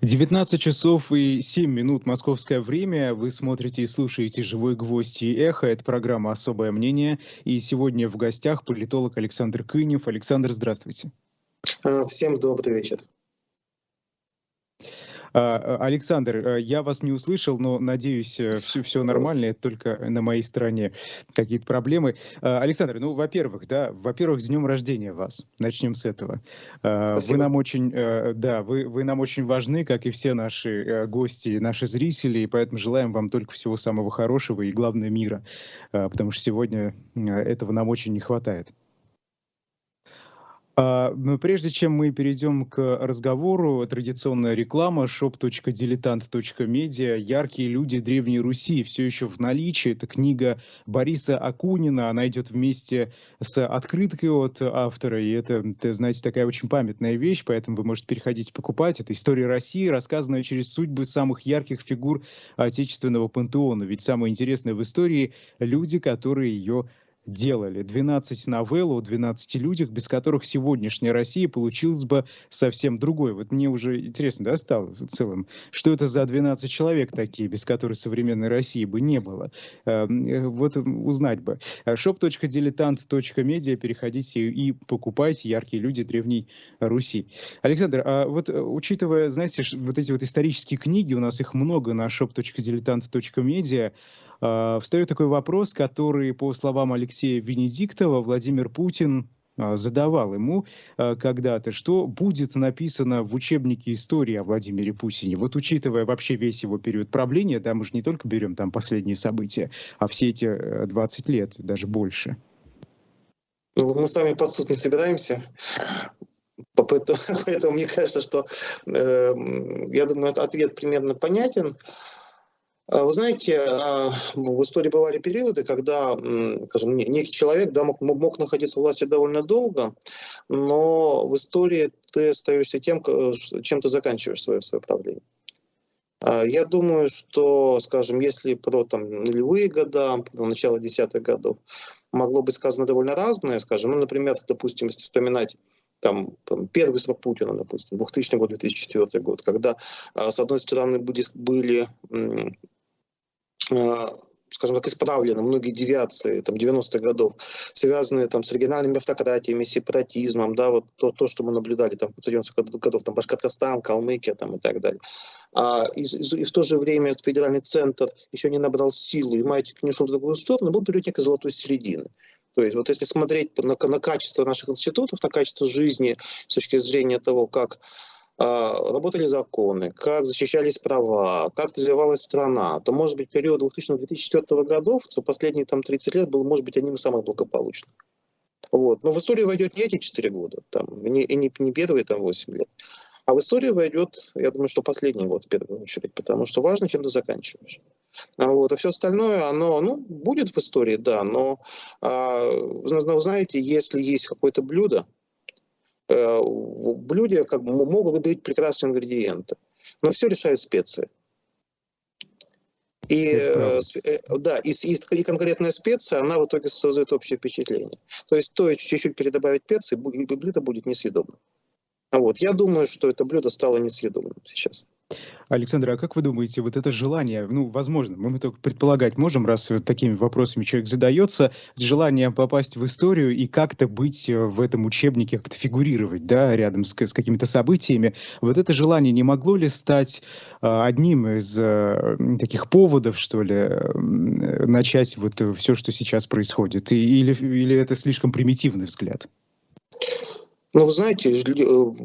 19 часов и 7 минут московское время. Вы смотрите и слушаете «Живой гвоздь» и «Эхо». Это программа «Особое мнение». И сегодня в гостях политолог Александр Кынев. Александр, здравствуйте. А, всем добрый вечер. А, Александр, э, я вас не услышал, но надеюсь, все, э, все нормально, это только на моей стороне какие-то проблемы. А, Александр, ну, во-первых, да, во-первых, с днем рождения вас. Начнем с этого. А, Спасибо. Вы нам очень, э, да, вы, вы нам очень важны, как и все наши гости, наши зрители, и поэтому желаем вам только всего самого хорошего и, главное, мира, потому что сегодня этого нам очень не хватает. А, но прежде чем мы перейдем к разговору, традиционная реклама shop.diletant.media «Яркие люди Древней Руси» все еще в наличии. Это книга Бориса Акунина. Она идет вместе с открыткой от автора. И это, это, знаете, такая очень памятная вещь, поэтому вы можете переходить покупать. Это история России, рассказанная через судьбы самых ярких фигур отечественного пантеона. Ведь самое интересное в истории – люди, которые ее делали. 12 новелл о 12 людях, без которых сегодняшняя Россия получилась бы совсем другой. Вот мне уже интересно, да, стало в целом, что это за 12 человек такие, без которых современной России бы не было. Эм, э, вот узнать бы. shop.diletant.media переходите и покупайте «Яркие люди древней Руси». Александр, а вот э, учитывая, знаете, вот эти вот исторические книги, у нас их много на shop.diletant.media, встает такой вопрос, который, по словам Алексея Венедиктова, Владимир Путин а, задавал ему а, когда-то, что будет написано в учебнике истории о Владимире Путине. Вот учитывая вообще весь его период правления, да, мы же не только берем там последние события, а все эти 20 э, лет, даже больше. Ну, мы с вами под суд не собираемся. Поэтому, поэтому мне кажется, что э, я думаю, ответ примерно понятен. А, вы знаете, а, в истории бывали периоды, когда, скажем, некий человек да, мог, мог находиться в власти довольно долго, но в истории ты остаешься тем, чем ты заканчиваешь свое, свое правление. Я думаю, что, скажем, если про там, нулевые года, про начало десятых годов, могло быть сказано довольно разное, скажем, ну, например, допустим, если вспоминать там, первый срок Путина, допустим, 2000 год, 2004 год, когда, с одной стороны, были Э, скажем так, исправлены многие девиации там, 90-х годов, связанные там, с региональными автократиями, сепаратизмом, да, вот то, то что мы наблюдали там, в 90-х годов, там, Башкортостан, Калмыкия там, и так далее. А, и, и, и в то же время федеральный центр еще не набрал силу, и маятник не ушел в другую сторону, был период некой золотой середины. То есть вот если смотреть на, на качество наших институтов, на качество жизни с точки зрения того, как работали законы, как защищались права, как развивалась страна, то, может быть, период 2000-2004 годов, за последние там, 30 лет был, может быть, одним из самых благополучных. Вот. Но в историю войдет не эти 4 года, там, не, и не, не первые там, 8 лет, а в историю войдет, я думаю, что последний год в первую очередь, потому что важно, чем ты заканчиваешь. А, вот, а все остальное, оно ну, будет в истории, да, но а, знаете, если есть какое-то блюдо, в блюде как бы могут быть прекрасные ингредиенты. Но все решают специи. И, э, э, да, и, и, и конкретная специя, она в итоге создает общее впечатление. То есть стоит чуть-чуть передобавить специи, и блюдо будет несъедобным. Вот. Я думаю, что это блюдо стало несъедобным сейчас. Александр, а как вы думаете, вот это желание, ну, возможно, мы только предполагать можем, раз вот такими вопросами человек задается, желание попасть в историю и как-то быть э, в этом учебнике, как-то фигурировать, да, рядом с, с какими-то событиями, вот это желание не могло ли стать а, одним из а, таких поводов, что ли, начать вот все, что сейчас происходит, или, или это слишком примитивный взгляд? Ну, вы знаете,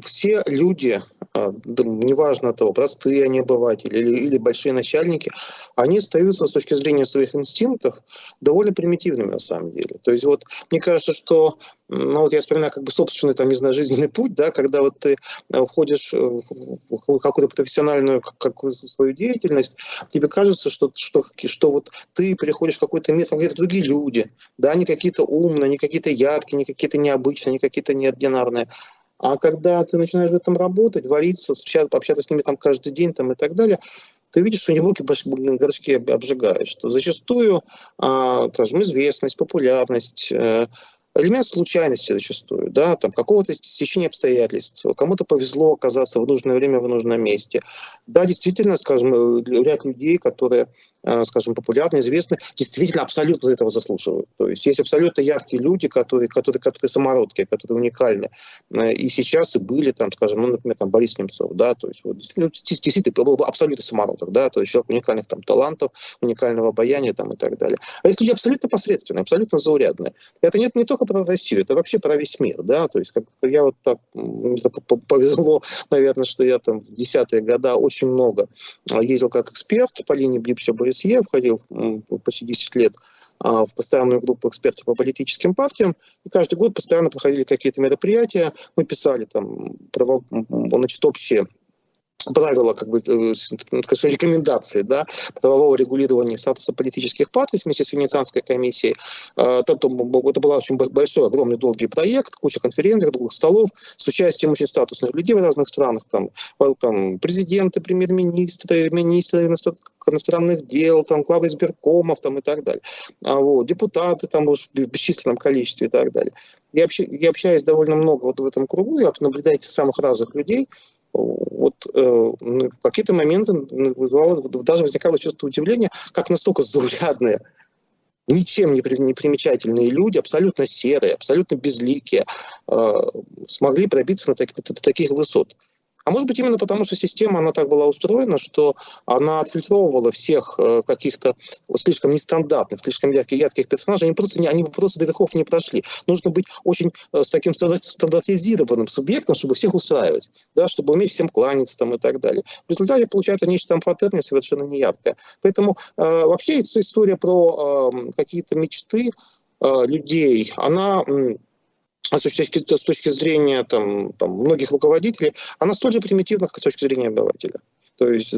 все люди, а, неважно того, простые они обыватели или, или большие начальники, они остаются с точки зрения своих инстинктов довольно примитивными на самом деле. То есть вот мне кажется, что ну вот я вспоминаю как бы собственный, там, не знаю, жизненный путь, да, когда вот ты э, входишь в какую-то профессиональную какую свою деятельность, тебе кажется, что, что, что вот ты переходишь в какой-то мир, там где-то другие люди, да, не какие-то умные, не какие-то яркие, не какие-то необычные, не какие-то неординарные. А когда ты начинаешь в этом работать, вариться, общаться с ними там каждый день там, и так далее, ты видишь, что они руки горшки обжигают, что зачастую, а, скажем, известность, популярность, э, элемент случайности зачастую, да, там какого-то стечения обстоятельств, кому-то повезло оказаться в нужное время в нужном месте. Да, действительно, скажем, э, ряд людей, которые скажем, популярны, известны, действительно абсолютно этого заслуживают. То есть есть абсолютно яркие люди, которые, которые, которые самородки, которые уникальны. Э, и сейчас и были, там, скажем, ну, например, там, Борис Немцов, да, то есть вот, действительно был бы абсолютно самородок, да, то есть человек уникальных там талантов, уникального обаяния там и так далее. А есть люди абсолютно посредственные, абсолютно заурядные. Это нет не только про Россию, это вообще про весь мир, да, то есть как я вот так, мне так повезло, наверное, что я там в десятые года очень много ездил как эксперт по линии Блипша ОБСЕ, входил почти 10 лет а, в постоянную группу экспертов по политическим партиям, и каждый год постоянно проходили какие-то мероприятия, мы писали там, значит, общие правила, как бы, э, скажем, рекомендации да, правового регулирования статуса политических партий вместе с Венецианской комиссией. А, это был очень большой, огромный, долгий проект, куча конференций, круглых столов с участием очень статусных людей в разных странах, там, там президенты, премьер-министры, министры иностранных дел, там, главы избиркомов там, и так далее. А вот, депутаты там в бесчисленном количестве и так далее. Я, общаюсь, довольно много вот в этом кругу, я наблюдаю самых разных людей, вот э, в какие-то моменты вызывало, даже возникало чувство удивления, как настолько заурядные, ничем не, примечательные люди, абсолютно серые, абсолютно безликие, э, смогли пробиться на, так, таких высот. А может быть именно потому, что система, она так была устроена, что она отфильтровывала всех э, каких-то слишком нестандартных, слишком ярких, ярких персонажей, они просто, они просто до верхов не прошли. Нужно быть очень э, с таким стандартизированным субъектом, чтобы всех устраивать, да, чтобы уметь всем кланяться там, и так далее. В результате получается нечто там паттерне совершенно неяркое. Поэтому э, вообще история про э, какие-то мечты э, людей, она с точки, с точки зрения там, там, многих руководителей, она столь же примитивна, как с точки зрения обывателя. То есть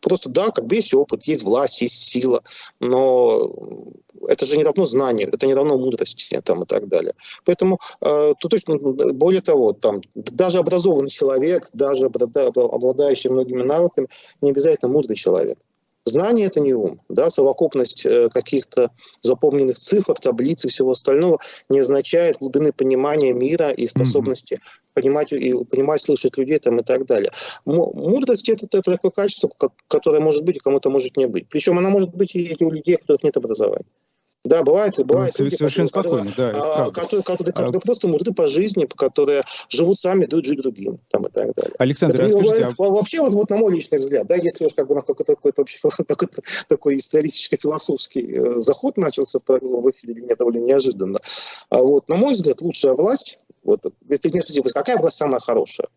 просто да, как бы есть опыт, есть власть, есть сила, но это же не равно это не равно мудрости там, и так далее. Поэтому, э, то точно, более того, там, даже образованный человек, даже обладающий многими навыками, не обязательно мудрый человек. Знание – это не ум. Да? Совокупность э, каких-то запомненных цифр, таблиц и всего остального не означает глубины понимания мира и способности mm-hmm. понимать, и понимать, слышать людей там, и так далее. Мудрость это, – это такое качество, которое может быть и кому-то может не быть. Причем она может быть и у людей, у которых нет образования. Да, бывает, бывает ну, люди, совершенно которые, спокойно, да, а, которые, которые, которые а... просто мудры по жизни, которые живут сами, дают жить другим, там и так далее. Александр, Это, скажите, а... Вообще, вот, вот на мой личный взгляд, да, если уж как бы на какой-то какой вообще какой-то такой историческо-философский э, заход начался в эфире для меня довольно неожиданно, а вот, на мой взгляд, лучшая власть, вот, если мне спросить, какая власть самая хорошая?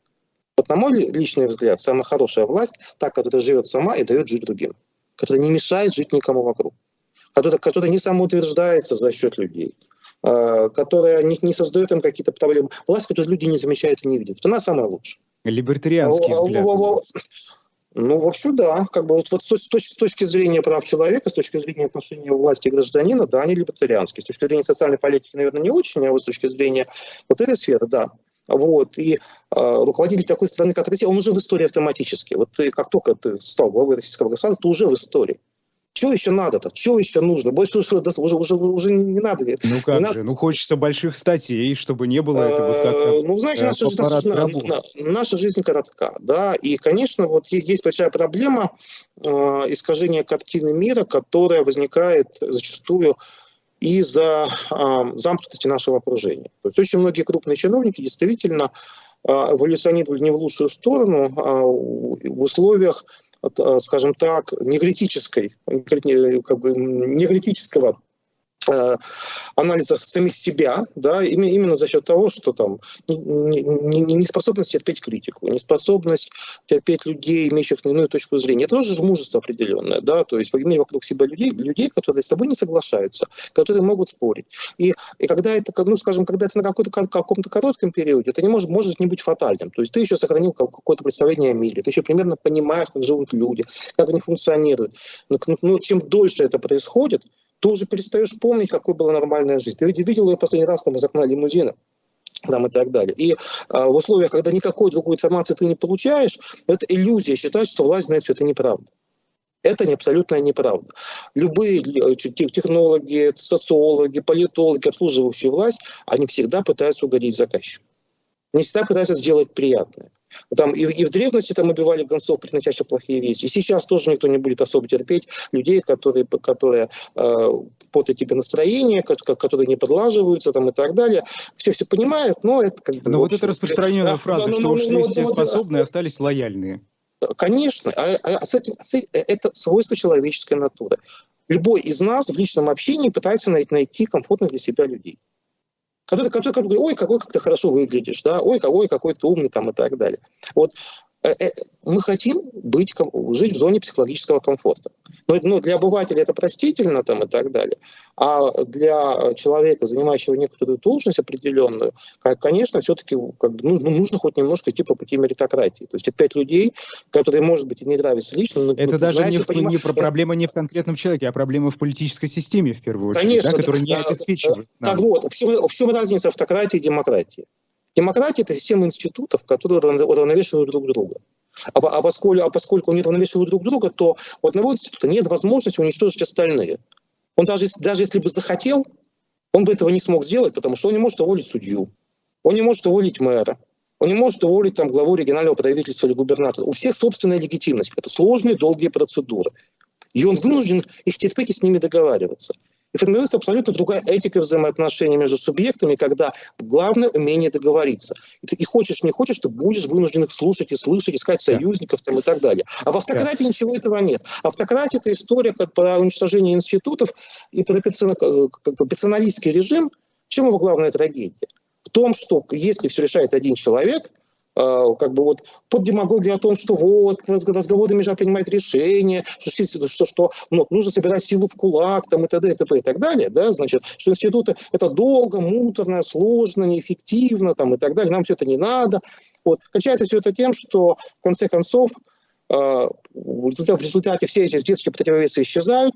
Вот на мой личный взгляд, самая хорошая власть, та, которая живет сама и дает жить другим, которая не мешает жить никому вокруг которая, которая не самоутверждается за счет людей, э, которая не, не создает им какие-то проблемы. Власть, которую люди не замечают и не видят. Вот она самая лучшая. Либертарианский взгляд. Ну, вообще, да. Как бы вот, вот с, точки, с точки зрения прав человека, с точки зрения отношения власти и гражданина, да, они либертарианские. С точки зрения социальной политики, наверное, не очень, а вот с точки зрения вот этой сферы, да. Вот. И э, руководитель такой страны, как Россия, он уже в истории автоматически. Вот ты, как только ты стал главой российского государства, ты уже в истории. Чего еще надо-то? Чего еще нужно? Больше уже, уже, уже, уже не, надо. Ну как не же? Надо. Ну хочется больших статей, чтобы не было этого как э, Ну, знаешь, э, наша, жизнь, наша жизнь коротка, да, и, конечно, вот есть большая проблема э, искажения картины мира, которая возникает зачастую из-за э, замкнутости нашего окружения. То есть очень многие крупные чиновники действительно э, эволюционировали не в лучшую сторону, а в условиях скажем так, негритической, как бы негритического Э, анализа самих себя, да, именно за счет того, что там неспособность терпеть критику, неспособность терпеть людей, имеющих иную точку зрения. Это тоже мужество определенное, да, то есть иметь вокруг себя людей, людей, которые с тобой не соглашаются, которые могут спорить. И, и когда это, ну, скажем, когда это на какой-то, каком-то коротком периоде, это не может, может не быть фатальным. То есть ты еще сохранил какое-то представление о мире, ты еще примерно понимаешь, как живут люди, как они функционируют. Но, но чем дольше это происходит, ты уже перестаешь помнить, какой была нормальная жизнь. Ты видел ее последний раз там из окна лимузина там и так далее. И а, в условиях, когда никакой другой информации ты не получаешь, это иллюзия считать, что власть знает все это неправда. Это не абсолютная неправда. Любые э, технологи, социологи, политологи, обслуживающие власть, они всегда пытаются угодить заказчику. Они всегда пытаются сделать приятное. Там и, и в древности там убивали гонцов, приносящих плохие вести. И сейчас тоже никто не будет особо терпеть людей, которые, которые э, портят тебе настроение, которые не подлаживаются там, и так далее. Все все понимают, но это как бы... Но вот это распространенная да, фраза, но, что ушли но, все но, способные, да, остались лояльные. Конечно, а, а с этим, с, это свойство человеческой натуры. Любой из нас в личном общении пытается найти, найти комфортных для себя людей который, который, который говорит, ой, какой как ты хорошо выглядишь, да, ой, какой, какой ты умный там и так далее. Вот мы хотим быть, жить в зоне психологического комфорта. Но, но для обывателя это простительно там, и так далее. А для человека, занимающего некоторую должность определенную, конечно, все-таки как бы, ну, ну, нужно хоть немножко идти по пути меритократии. То есть это пять людей, которые, может быть, и не нравятся лично, но Это даже знаешь, не, поним... не про проблема не в конкретном человеке, а проблема в политической системе, в первую очередь, конечно, да, которая не обеспечивает. Так вот, в чем, в чем разница автократии и демократии? Демократия – это система институтов, которые уравновешивают друг друга. А, а, поскольку, а поскольку они уравновешивают друг друга, то у одного института нет возможности уничтожить остальные. Он даже, даже если бы захотел, он бы этого не смог сделать, потому что он не может уволить судью, он не может уволить мэра, он не может уволить там, главу регионального правительства или губернатора. У всех собственная легитимность. Это сложные, долгие процедуры. И он вынужден их терпеть и с ними договариваться. И формируется абсолютно другая этика взаимоотношений между субъектами, когда главное умение договориться. И ты и хочешь, не хочешь, ты будешь вынужден их слушать и слышать, искать союзников там, и так далее. А в автократии ничего этого нет. Автократия – это история как про уничтожение институтов и про персоналистский режим. Чем его главная трагедия? В том, что если все решает один человек – как бы вот под демагогию о том, что вот разговоры между принимают решения, что, что, что ну, нужно собирать силу в кулак там, и т.д. и т.п. и так далее, да, значит, что институты это долго, муторно, сложно, неэффективно там, и так далее, нам все это не надо. Вот. Кончается все это тем, что в конце концов э, в результате все эти детские противовесы исчезают,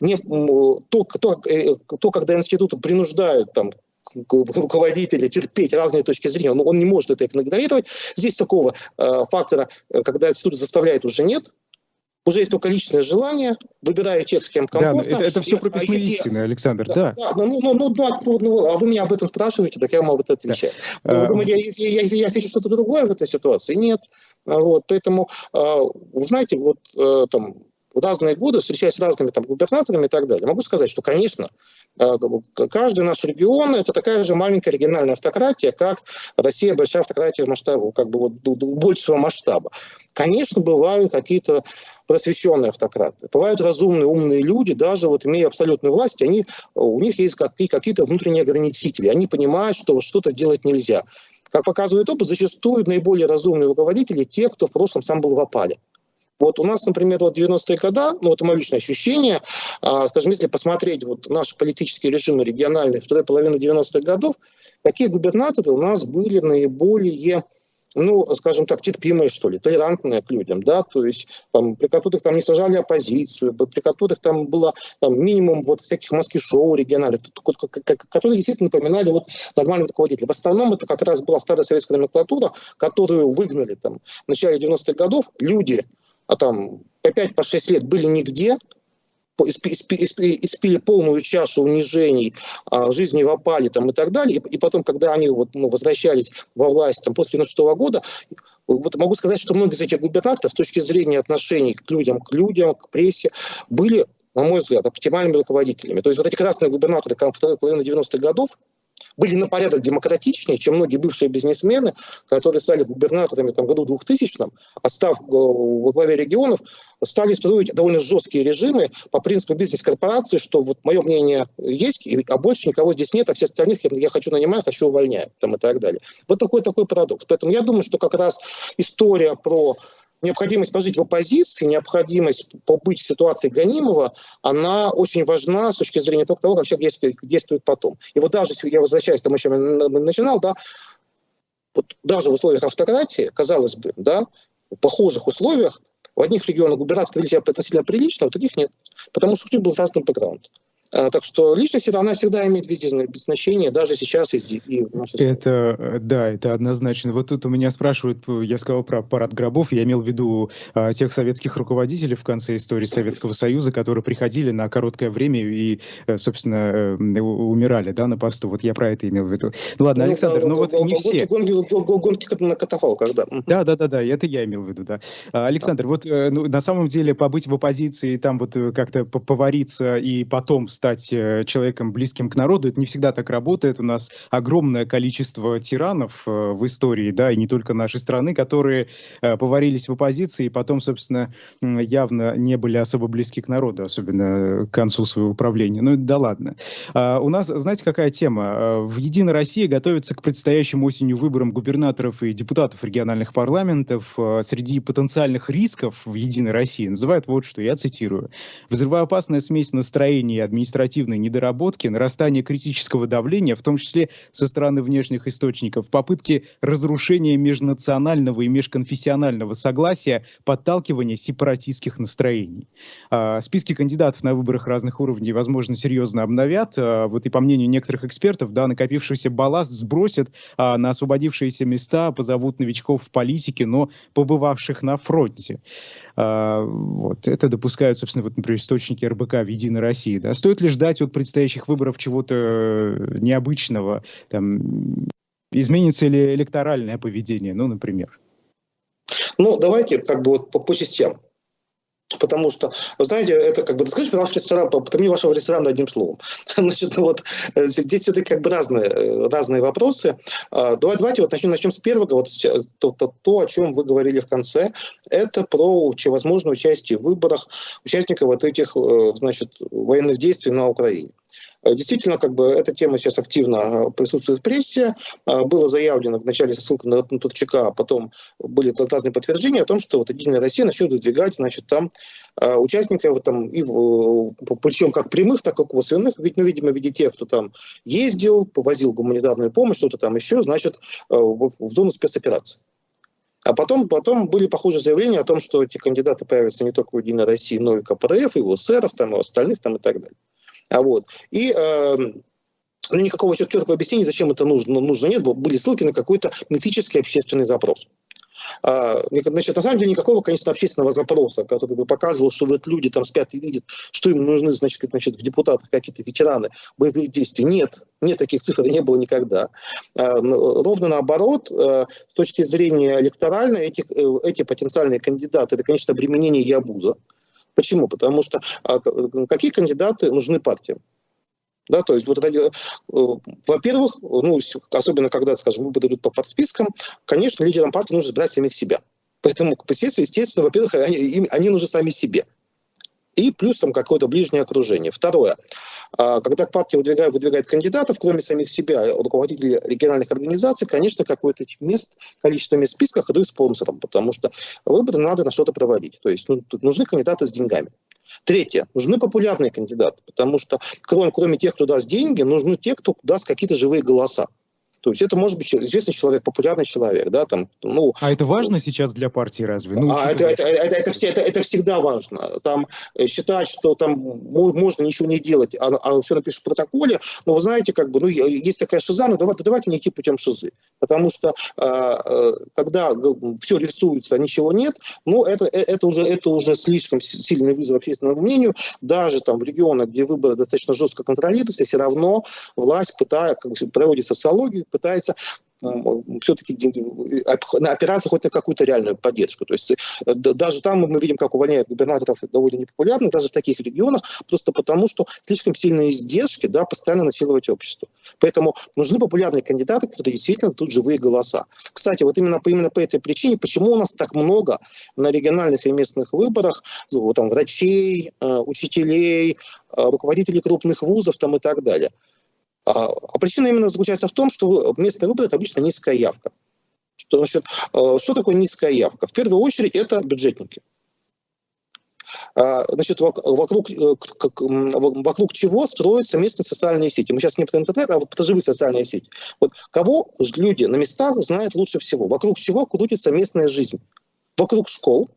не, то, то, э, то, когда институты принуждают там, руководителя терпеть разные точки зрения, но он не может это игнорировать. Здесь такого э, фактора, э, когда институт заставляет, уже нет. Уже есть только личное желание, выбираю тех, с кем комфортно. Да, это, это все прописные а истины, Александр, да. да. да ну, ну, ну, ну, ну, ну, а вы меня об этом спрашиваете, так я вам об этом отвечаю. Да. Вы думаете, я, я, я, я отвечу что-то другое в этой ситуации? Нет. Вот, поэтому, э, вы знаете, вот э, там в разные годы, встречаясь с разными там, губернаторами и так далее, могу сказать, что, конечно, э, каждый наш регион – это такая же маленькая региональная автократия, как Россия – большая автократия в масштабе, как бы вот большего масштаба. Конечно, бывают какие-то просвещенные автократы, бывают разумные, умные люди, даже вот имея абсолютную власть, они, у них есть какие-то внутренние ограничители, они понимают, что что-то делать нельзя. Как показывает опыт, зачастую наиболее разумные руководители – те, кто в прошлом сам был в опале. Вот у нас, например, вот 90-е годы, ну, это мое личное ощущение, а, скажем, если посмотреть вот наши политические режимы региональные второй половины 90-х годов, какие губернаторы у нас были наиболее ну, скажем так, терпимые, что ли, толерантные к людям, да, то есть там, при которых там не сажали оппозицию, при которых там было там, минимум вот всяких маски-шоу региональных, которые действительно напоминали вот нормального руководителя. В основном это как раз была старая советская номенклатура, которую выгнали там в начале 90-х годов люди, а там по 5 по 6 лет были нигде, испили полную чашу унижений, а, жизни в опале там, и так далее. И, потом, когда они вот, ну, возвращались во власть там, после 96 года, вот могу сказать, что многие из этих губернаторов с точки зрения отношений к людям, к людям, к прессе, были, на мой взгляд, оптимальными руководителями. То есть вот эти красные губернаторы половины 90-х годов, были на порядок демократичнее, чем многие бывшие бизнесмены, которые стали губернаторами там, году 2000, а став э, во главе регионов, стали строить довольно жесткие режимы по принципу бизнес-корпорации, что вот мое мнение есть, а больше никого здесь нет, а все остальных я хочу нанимать, хочу увольнять там, и так далее. Вот такой такой парадокс. Поэтому я думаю, что как раз история про необходимость пожить в оппозиции, необходимость побыть в ситуации гонимого, она очень важна с точки зрения того, как человек действует, действует потом. И вот даже, я возвращаюсь, там еще начинал, да, вот даже в условиях автократии, казалось бы, да, в похожих условиях, в одних регионах губернаторы вели себя относительно прилично, а в других нет. Потому что у них был разный бэкграунд. А, так что личность это она всегда имеет везде значение, даже сейчас и, и в нашей Это, э, да, это однозначно. Вот тут у меня спрашивают, я сказал про парад гробов, я имел в виду а, тех советских руководителей в конце истории Советского Союза, которые приходили на короткое время и, э, собственно, э, умирали, да, на посту. Вот я про это имел в виду. Ну ладно, ну, Александр, ну, ну вот не все. Гонки на катафалках, да. Да, да, да, да, это я имел в виду, да. А, Александр, вот ну, на самом деле побыть в оппозиции, там вот как-то повариться и потом стать э, человеком близким к народу. Это не всегда так работает. У нас огромное количество тиранов э, в истории, да, и не только нашей страны, которые э, поварились в оппозиции и потом, собственно, явно не были особо близки к народу, особенно к концу своего правления. Ну, да ладно. А, у нас, знаете, какая тема? В «Единой России» готовится к предстоящим осенью выборам губернаторов и депутатов региональных парламентов. Среди потенциальных рисков в «Единой России» называют вот что, я цитирую. «Взрывоопасная смесь настроений и администрации административной недоработки, нарастание критического давления, в том числе со стороны внешних источников, попытки разрушения межнационального и межконфессионального согласия, подталкивания сепаратистских настроений. А, списки кандидатов на выборах разных уровней, возможно, серьезно обновят. А, вот и по мнению некоторых экспертов, да, накопившийся балласт сбросят, а на освободившиеся места позовут новичков в политике, но побывавших на фронте. А, вот. Это допускают, собственно, вот, например, источники РБК в «Единой России». Да. Стоит ли ждать от предстоящих выборов чего-то э, необычного? Там, изменится ли электоральное поведение, ну, например? Ну, давайте как бы вот по, по частям. Потому что, вы знаете, это как бы, скажите, ваш ресторан, потомни вашего ресторана одним словом. Значит, ну вот э, здесь все-таки как бы разные, э, разные вопросы. А, давай, давайте вот начнем, начнем с первого. Вот то, то, то, о чем вы говорили в конце, это про возможное участие в выборах участников вот этих, э, значит, военных действий на Украине. Э, действительно, как бы эта тема сейчас активно э, присутствует в прессе. Э, было заявлено вначале со ссылкой на Турчака, а потом были разные подтверждения о том, что вот Единая Россия начнет выдвигать, значит, там участников, там, и, причем как прямых, так и косвенных, ведь, ну, видимо, в виде тех, кто там ездил, повозил гуманитарную помощь, что-то там еще, значит, в зону спецоперации. А потом, потом были похожие заявления о том, что эти кандидаты появятся не только в Единой России, но и КПРФ, и у СССРов, там, и у остальных там, и так далее. А вот. И э, ну, никакого четкого объяснения, зачем это нужно, нужно нет, были ссылки на какой-то мифический общественный запрос. А, значит, на самом деле никакого, конечно, общественного запроса, который бы показывал, что вот люди там спят и видят, что им нужны, значит, значит в депутатах какие-то ветераны боевых действий. Нет, нет таких цифр, не было никогда. А, ровно наоборот, а, с точки зрения электоральной, эти, э, эти потенциальные кандидаты, это, конечно, обременение и обуза. Почему? Потому что а, какие кандидаты нужны партиям? Да, то есть, вот это, э, во-первых, ну, особенно когда, скажем, выборы идут по подспискам, конечно, лидерам партии нужно избрать самих себя. Поэтому, естественно, во-первых, они, они нужны сами себе и плюс там какое-то ближнее окружение. Второе. А, когда партия выдвигает, выдвигает кандидатов, кроме самих себя, руководителей региональных организаций, конечно, какое-то мест, количество мест в списках идут спонсором, потому что выборы надо на что-то проводить. То есть ну, тут нужны кандидаты с деньгами. Третье. Нужны популярные кандидаты, потому что кроме, кроме тех, кто даст деньги, нужны те, кто даст какие-то живые голоса. То есть это может быть известный человек, популярный человек, да, там, ну... А это важно сейчас для партии разве? Ну, а это, это, это, это, все, это, это всегда важно. Там э, считать, что там можно ничего не делать, а, а все напишешь в протоколе, но вы знаете, как бы, ну, есть такая шиза, но давайте, давайте не идти путем шизы. Потому что э, когда все рисуется, а ничего нет, ну, это, э, это, уже, это уже слишком сильный вызов общественному мнению. Даже там в регионах, где выборы достаточно жестко контролируются, все равно власть пытается, как бы, проводит социологию, пытается все-таки опираться хоть на какую-то реальную поддержку. То есть э, даже там мы видим, как увольняют губернаторов довольно непопулярных, даже в таких регионах, просто потому что слишком сильные издержки да, постоянно насиловать общество. Поэтому нужны популярные кандидаты, которые действительно тут живые голоса. Кстати, вот именно по, именно по этой причине, почему у нас так много на региональных и местных выборах вот, там, врачей, э, учителей, э, руководителей крупных вузов там, и так далее – а, а причина именно заключается в том, что местный выбор – это обычно низкая явка. Что, значит, а, что такое низкая явка? В первую очередь это бюджетники. А, значит, вокруг, э, вокруг чего строятся местные социальные сети. Мы сейчас не про интернет, а про живые социальные сети. Вот кого люди на местах знают лучше всего? Вокруг чего крутится местная жизнь? Вокруг школ,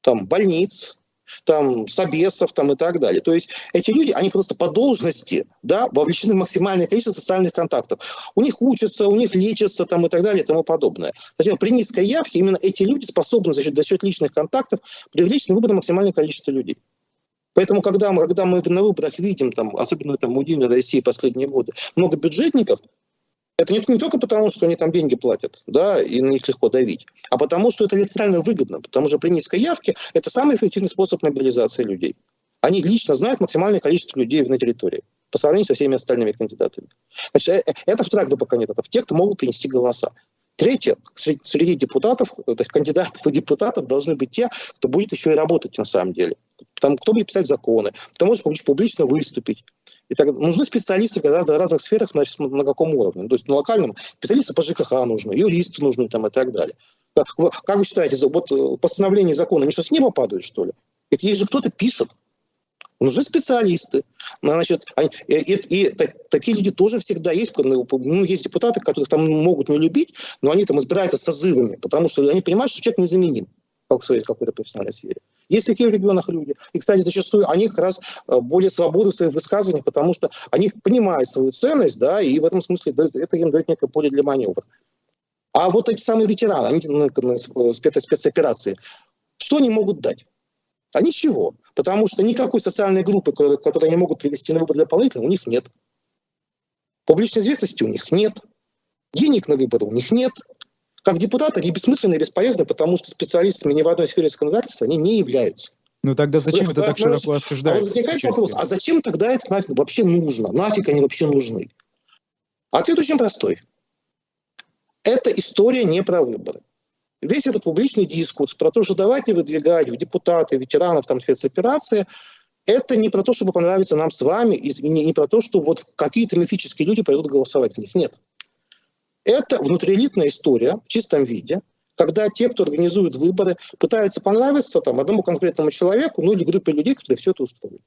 там, больниц, там, Собесов там, и так далее. То есть эти люди, они просто по должности да, вовлечены в максимальное количество социальных контактов. У них учатся, у них лечатся там, и так далее и тому подобное. Затем, при низкой явке именно эти люди способны за счет, за счет личных контактов привлечь на выборы максимальное количество людей. Поэтому, когда мы, когда мы на выборах видим, там, особенно там, у Единой России последние годы, много бюджетников, это не, не только потому, что они там деньги платят, да, и на них легко давить, а потому, что это электорально выгодно, потому что при низкой явке это самый эффективный способ мобилизации людей. Они лично знают максимальное количество людей на территории по сравнению со всеми остальными кандидатами. Значит, э, э, это вторая группа кандидатов, те, кто могут принести голоса. Третье, среди депутатов, кандидатов и депутатов должны быть те, кто будет еще и работать на самом деле. Там, кто будет писать законы, кто может публично выступить. И так, нужны специалисты в гораздо разных сферах, значит, на каком уровне. То есть на локальном специалисты по ЖКХ нужны, юристы нужны там, и так далее. Как вы считаете, вот э, постановление закона, они что, с неба падают, что ли? Это есть же кто-то пишет. Нужны специалисты. Значит, они, и, и, и такие люди тоже всегда есть. Ну, ну, есть депутаты, которых там могут не любить, но они там избираются созывами, потому что они понимают, что человек незаменим как в своей какой-то профессиональной сфере. Есть такие в регионах люди. И, кстати, зачастую они как раз э, более свободны в своих высказываниях, потому что они понимают свою ценность, да, и в этом смысле это им дает некое поле для маневра. А вот эти самые ветераны, они на, на спецоперации, что они могут дать? А ничего. Потому что никакой социальной группы, которую они могут привести на выборы дополнительно, у них нет. Публичной известности у них нет. Денег на выборы у них нет. Как депутаты они бессмысленны и бесполезны, потому что специалистами ни в одной сфере законодательства они не являются. Ну тогда зачем это так широко обсуждается? А вот возникает вопрос, а зачем тогда это нафиг вообще нужно? Нафиг они вообще нужны? Ответ очень простой. Это история не про выборы весь этот публичный дискурс про то, что давайте выдвигать в депутаты, ветеранов там спецоперации, это не про то, чтобы понравиться нам с вами, и не, не про то, что вот какие-то мифические люди пойдут голосовать за них. Нет. Это внутриэлитная история в чистом виде, когда те, кто организует выборы, пытаются понравиться там, одному конкретному человеку, ну или группе людей, которые все это устроили.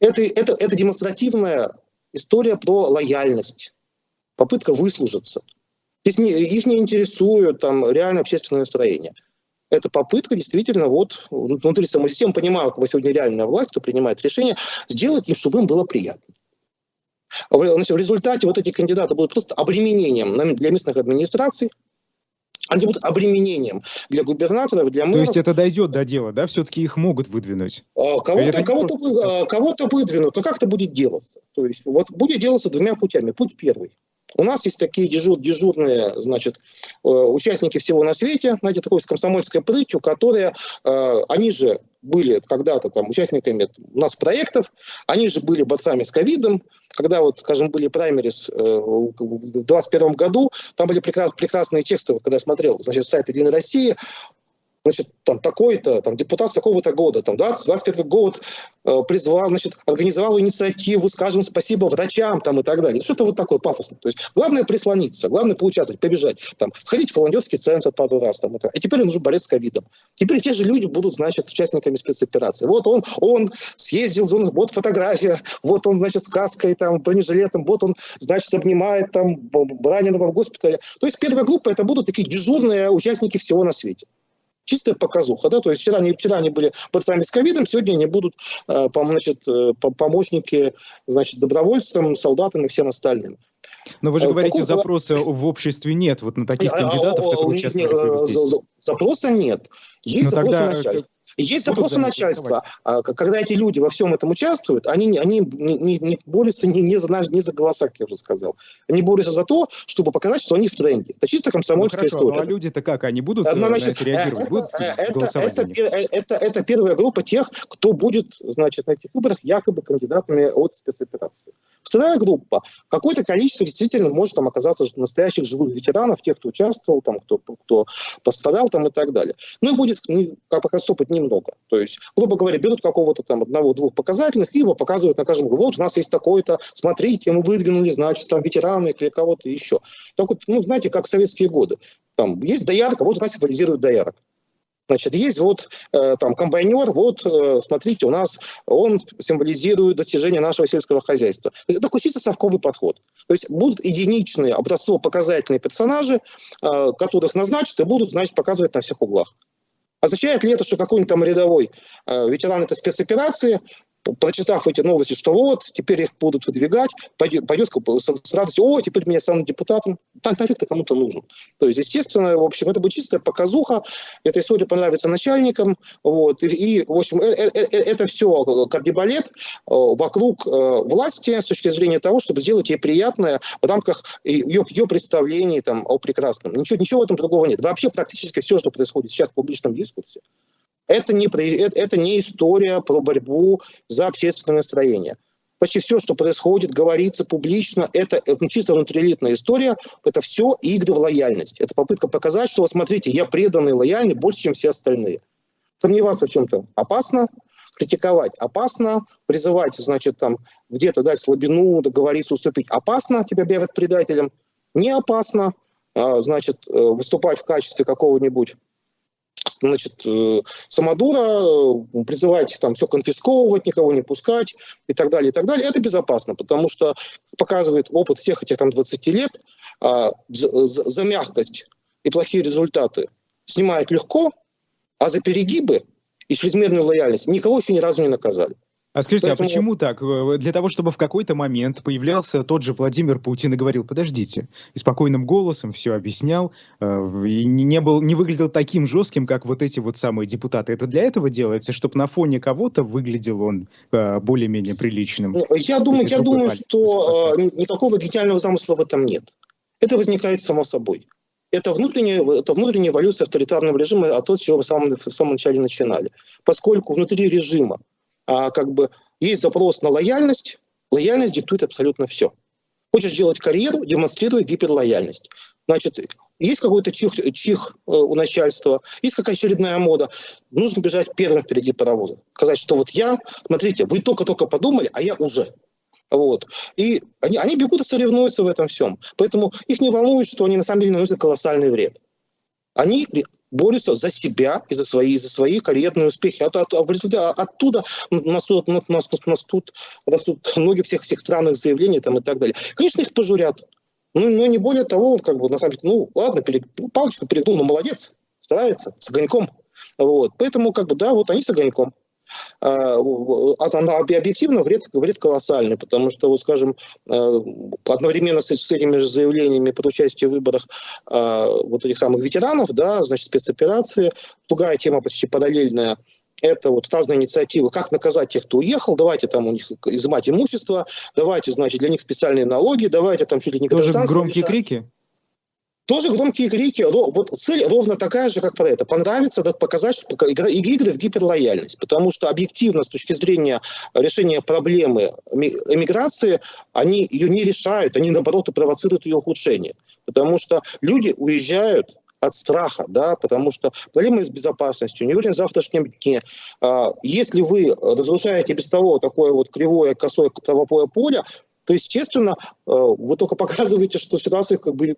Это, это, это демонстративная история про лояльность, попытка выслужиться – Здесь не, их не интересует там реально общественное настроение. Это попытка действительно вот внутри самой системы, понимая, как сегодня реальная власть, кто принимает решение, сделать им, чтобы им было приятно. В результате вот эти кандидаты будут просто обременением для местных администраций, они будут обременением для губернаторов, для мэров. То есть это дойдет до дела, да? Все-таки их могут выдвинуть? А, кого-то, кого-то, просто... кого-то выдвинут, но как это будет делаться? То есть вот будет делаться двумя путями. Путь первый. У нас есть такие дежур, дежурные, значит, э, участники всего на свете, знаете, такой с комсомольской прытью, которые, э, они же были когда-то там участниками у нас проектов, они же были борцами с ковидом, когда вот, скажем, были праймерис э, в 2021 году, там были прекрас, прекрасные тексты, вот когда я смотрел, значит, сайт Единой России, значит, там такой-то, там депутат с такого-то года, там 20, 21 год э, призвал, значит, организовал инициативу, скажем спасибо врачам там и так далее. Что-то вот такое пафосное. То есть главное прислониться, главное поучаствовать, побежать, там, сходить в волонтерский центр пару раз. Там, и, и теперь он уже борец с ковидом. Теперь те же люди будут, значит, участниками спецоперации. Вот он, он съездил, вот фотография, вот он, значит, с каской, там, бронежилетом, вот он, значит, обнимает там раненого в госпитале. То есть первая группа это будут такие дежурные участники всего на свете чистая показуха, да, то есть вчера они, вчера они были пацанами с ковидом, сегодня они будут, э, значит, э, помощники, значит, добровольцам, солдатам и всем остальным. Но вы же э, говорите, Какого... запроса в обществе нет вот на таких кандидатов, которые участвуют. Запроса нет. Есть Но ну, запросы тогда... начальства. Есть запросы начальства. А, когда эти люди во всем этом участвуют, они, они не, не, не борются не, не, за, не за голоса, как я уже сказал. Они борются за то, чтобы показать, что они в тренде. Это чисто комсомольская ну, хорошо, история. Ну, а люди-то как? Они будут Но, значит, на это реагировать? Это, будут это, это, это, это, это первая группа тех, кто будет значит, на этих выборах якобы кандидатами от спецоперации. Вторая группа. Какое-то количество действительно может там оказаться настоящих живых ветеранов, тех, кто участвовал, там, кто, кто пострадал там, и так далее. Ну и будет, как показать опыт, немного. То есть, грубо говоря, берут какого-то там одного-двух показательных, либо показывают на каждом вот у нас есть такой-то, смотрите, мы выдвинули, значит, там ветераны или кого-то еще. Так вот, ну, знаете, как в советские годы. Там есть доярка, вот у нас символизирует доярок. Значит, есть вот э, там комбайнер, вот э, смотрите, у нас он символизирует достижение нашего сельского хозяйства. Это такой чисто совковый подход. То есть будут единичные образцово-показательные персонажи, э, которых назначат и будут, значит, показывать на всех углах. Означает ли это, что какой-нибудь там рядовой э, ветеран этой спецоперации прочитав эти новости, что вот, теперь их будут выдвигать, пойдет, пойдет с радостью, о, теперь меня станут депутатом. Так нафиг-то кому-то нужен. То есть, естественно, в общем, это будет чистая показуха, эта история понравится начальникам, вот, и, и в общем, э, э, э, это все кардибалет вокруг власти с точки зрения того, чтобы сделать ей приятное в рамках ее, ее представлений там, о прекрасном. Ничего, ничего в этом другого нет. Вообще практически все, что происходит сейчас в публичном дискурсе, это не, это не история про борьбу за общественное настроение. Почти все, что происходит, говорится публично, это чисто внутриэлитная история, это все игры в лояльность. Это попытка показать, что, смотрите, я преданный, лояльный больше, чем все остальные. Сомневаться в чем-то опасно, критиковать опасно, призывать, значит, там где-то дать слабину, договориться, уступить опасно, тебя объявят предателем, не опасно, а, значит, э, выступать в качестве какого-нибудь значит, э, самодура, э, призывать там все конфисковывать, никого не пускать и так далее, и так далее. Это безопасно, потому что показывает опыт всех этих там 20 лет, а, за мягкость и плохие результаты снимают легко, а за перегибы и чрезмерную лояльность никого еще ни разу не наказали. А скажите, а Поэтому... а почему так? Для того, чтобы в какой-то момент появлялся тот же Владимир Путин и говорил, подождите, и спокойным голосом все объяснял, э, и не, был, не выглядел таким жестким, как вот эти вот самые депутаты. Это для этого делается, чтобы на фоне кого-то выглядел он э, более-менее приличным? Ну, я думаю, я думаю что э, никакого гениального замысла в этом нет. Это возникает само собой. Это внутренняя, это внутренняя эволюция авторитарного режима, а то, с чего мы в самом, в самом начале начинали. Поскольку внутри режима а, как бы есть запрос на лояльность, лояльность диктует абсолютно все. Хочешь делать карьеру, демонстрируй гиперлояльность. Значит, есть какой-то чих, чих э, у начальства, есть какая-то очередная мода, нужно бежать первым впереди паровоза. Сказать, что вот я, смотрите, вы только-только подумали, а я уже. Вот. И они, они бегут и соревнуются в этом всем. Поэтому их не волнует, что они на самом деле наносят колоссальный вред. Они борются за себя и за свои, за свои карьерные успехи. А, а, а в результате оттуда нас, нас, нас, нас тут растут ноги всех, всех странных заявлений там, и так далее. Конечно, их пожурят. Ну, но не более того, как бы, на самом деле, ну, ладно, перег... Ну, палочку перегнул, но молодец, старается, с огоньком. Вот. Поэтому, как бы, да, вот они с огоньком. А, объективно вред, вред колоссальный, потому что, вот, скажем, а, одновременно с, с этими же заявлениями под участие в выборах а, вот этих самых ветеранов, да, значит, спецоперации, другая тема почти параллельная, это вот разные инициативы, как наказать тех, кто уехал, давайте там у них изымать имущество, давайте, значит, для них специальные налоги, давайте там чуть ли не Тоже громкие крики? Тоже громкие крики. Вот цель ровно такая же, как про это. Понравится, да, показать, что игры в гиперлояльность. Потому что объективно, с точки зрения решения проблемы эмиграции, они ее не решают, они наоборот и провоцируют ее ухудшение. Потому что люди уезжают от страха, да, потому что проблемы с безопасностью, не уверен в завтрашнем дне. А, если вы разрушаете без того такое вот кривое, косое правовое поле, то, естественно, э, вы только показываете, что ситуация как бы...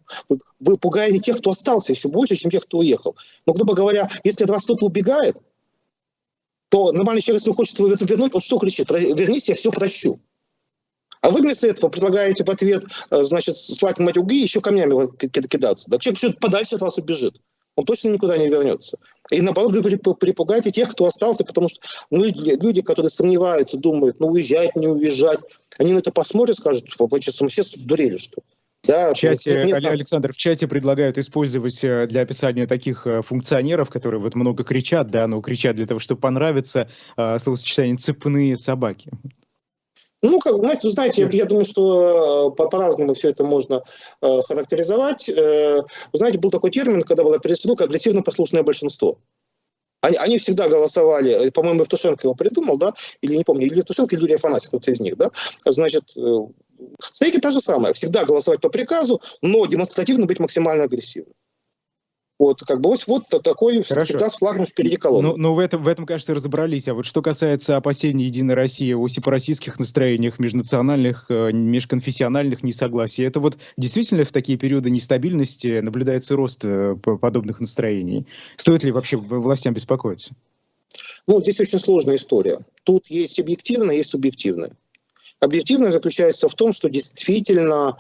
Вы пугаете тех, кто остался еще больше, чем тех, кто уехал. Но, грубо говоря, если от вас кто-то убегает, то нормальный человек, если хочет его вернуть, он что кричит? Вернись, я все прощу. А вы вместо этого предлагаете в ответ, э, значит, слать мать уги и еще камнями кидаться. Да человек что-то подальше от вас убежит. Он точно никуда не вернется. И наоборот, вы припугаете тех, кто остался, потому что ну, люди, которые сомневаются, думают, ну уезжать, не уезжать, они на это посмотрят, скажут, вы что, сумасшедшие сдурели, что да, в чате, нет, Александр, в чате предлагают использовать э, для описания таких э, функционеров, которые вот много кричат, да, но кричат для того, чтобы понравиться, э, словосочетание «цепные собаки». Ну, как, знаете, знаете, я, я думаю, что по- по-разному все это можно э, характеризовать. Э, знаете, был такой термин, когда была перестрелка агрессивно-послушное большинство. Они, они всегда голосовали, по-моему, Евтушенко его придумал, да, или не помню, или Евтушенко, или Юрий Афанасьев, кто-то из них, да, значит, э, стейки та же самое, всегда голосовать по приказу, но демонстративно быть максимально агрессивным. Вот, как бы вот, вот такой Хорошо. всегда с флагом впереди колонны. Ну, ну в, этом, в этом, кажется, разобрались. А вот что касается опасений Единой России о сепаратистских настроениях, межнациональных, э, межконфессиональных несогласий, это вот действительно в такие периоды нестабильности наблюдается рост э, подобных настроений? Стоит ли вообще властям беспокоиться? Ну, здесь очень сложная история. Тут есть объективное, есть субъективное. Объективное заключается в том, что действительно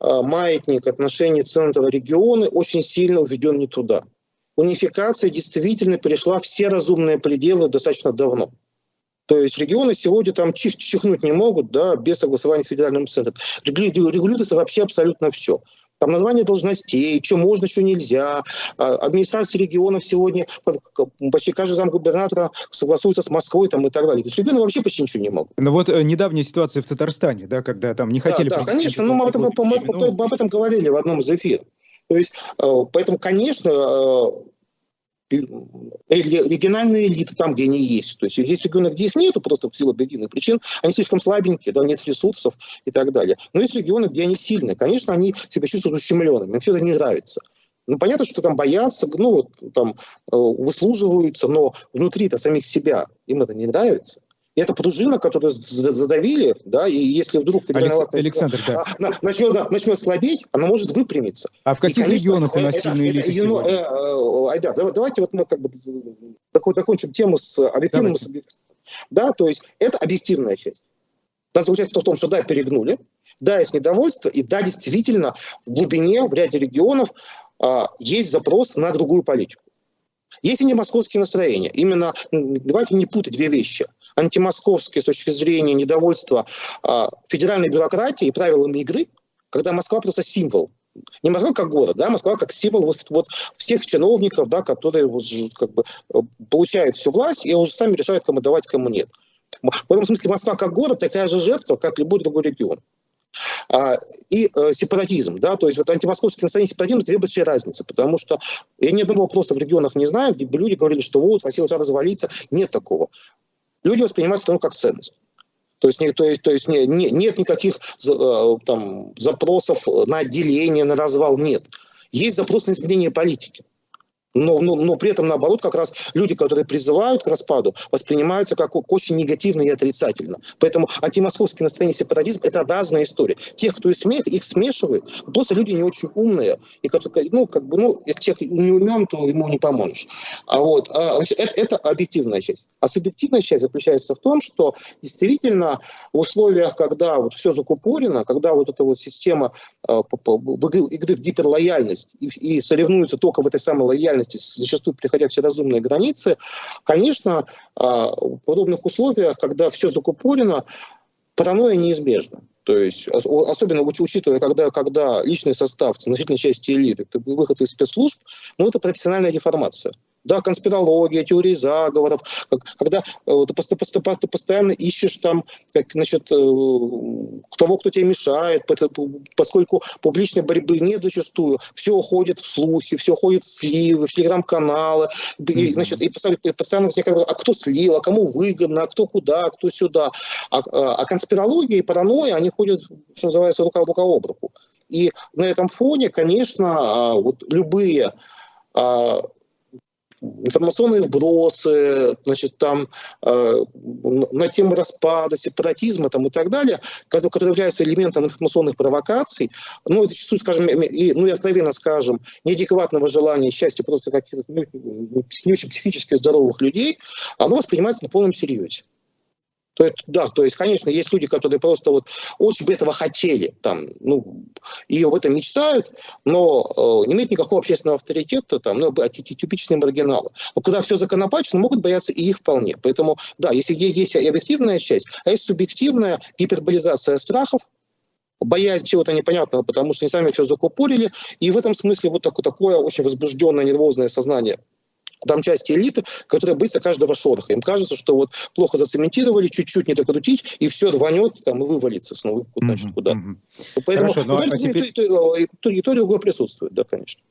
маятник отношений центра регионы очень сильно уведен не туда. унификация действительно перешла все разумные пределы достаточно давно. То есть регионы сегодня там чих, чихнуть не могут, да, без согласования с федеральным центром. Регулируется вообще абсолютно все. Там название должностей, что можно, что нельзя. А, администрация регионов сегодня, почти каждый зам губернатора согласуется с Москвой там, и так далее. То есть регионы вообще почти ничего не могут. Ну вот э, недавняя ситуация в Татарстане, да, когда там не хотели... Да, да конечно, ну, мы об этом, мы, об этом говорили в одном из эфиров. То есть, э, поэтому, конечно, э, региональные элиты там, где они есть. То есть есть регионы, где их нету просто в силу объективных причин, они слишком слабенькие, да, нет ресурсов и так далее. Но есть регионы, где они сильные. Конечно, они себя чувствуют ущемленными, им все это не нравится. Ну, понятно, что там боятся, ну, там, э, выслуживаются, но внутри-то самих себя им это не нравится. Это пружина, которую задавили, да, и если вдруг федеральная Александр, да. А, начнет, начнет слабеть, она может выпрямиться. А в каких и, конечно, регионах у нас это, сильные это, элиты это, э, э, Айдар, давайте вот мы как бы закончим тему с объективным субъективным. Да, то есть это объективная часть. Она заключается в том, что да, перегнули, да, есть недовольство, и да, действительно, в глубине, в ряде регионов а, есть запрос на другую политику. Есть и не московские настроения. Именно давайте не путать две вещи – антимосковские с точки зрения недовольства э, федеральной бюрократии и правилами игры, когда Москва просто символ. Не Москва как город, да, Москва как символ вот, вот всех чиновников, да, которые вот, как бы, э, получают всю власть и уже сами решают, кому давать, кому нет. В этом смысле Москва как город такая же жертва, как любой другой регион. А, и э, сепаратизм, да, то есть вот антимосковский настроение сепаратизм две большие разницы, потому что я ни одного вопроса в регионах не знаю, где бы люди говорили, что вот, Россия должна развалиться, нет такого люди воспринимают страну как ценность. То есть, то есть, то есть не, не, нет никаких э, там, запросов на отделение, на развал, нет. Есть запрос на изменение политики. Но, но, но при этом, наоборот, как раз люди, которые призывают к распаду, воспринимаются как очень негативно и отрицательно. Поэтому антимосковское настроение сепаратизм – это разная история. Тех, кто их, смех, их смешивает, просто люди не очень умные. И, ну, как бы, ну, если человек не умен, то ему не поможешь. А вот, а, это, это объективная часть. А субъективная часть заключается в том, что действительно в условиях, когда вот все закупорено, когда вот эта вот система э, игры в гиперлояльность и, и соревнуются только в этой самой лояльности, безопасности, зачастую приходя все разумные границы, конечно, а, в подобных условиях, когда все закупорено, паранойя неизбежна. То есть, особенно учитывая, когда, когда личный состав значительной части элиты, выходцы из спецслужб, ну, это профессиональная деформация да, конспирология, теории заговоров, когда э, ты постоянно ищешь там, как, значит, э, того, кто тебе мешает, поскольку публичной борьбы нет зачастую, все уходит в слухи, все уходит в сливы, в телеграм-каналы, и, значит, и постоянно возникает, а кто слил, а кому выгодно, а кто куда, а кто сюда. А, а, а конспирология и паранойя, они ходят, что называется, рука, рука об руку. И на этом фоне, конечно, а, вот любые информационные вбросы, значит, там, э, на тему распада, сепаратизма там, и так далее, которые являются элементом информационных провокаций, ну, зачастую, скажем, и, ну, и откровенно скажем, неадекватного желания счастья просто каких-то ну, не очень психически здоровых людей, оно воспринимается на полном серьезе. То есть, да, то есть, конечно, есть люди, которые просто вот очень бы этого хотели, там, ну, и об этом мечтают, но э, не имеют никакого общественного авторитета, там, ну, типичные маргиналы. Но когда все законопачено, могут бояться и их вполне. Поэтому, да, если есть и объективная часть, а есть субъективная гиперболизация страхов, боязнь чего-то непонятного, потому что они сами все закупорили, и в этом смысле вот такое, такое очень возбужденное, нервозное сознание там части элиты, которые боятся каждого шороха. Им кажется, что вот плохо зацементировали, чуть-чуть не докрутить, и все рванет там, и вывалится снова mm-hmm. куда Mm-hmm. Поэтому Хорошо, ну, а теперь... и, то, и, то, и то, и другое присутствует, да, конечно.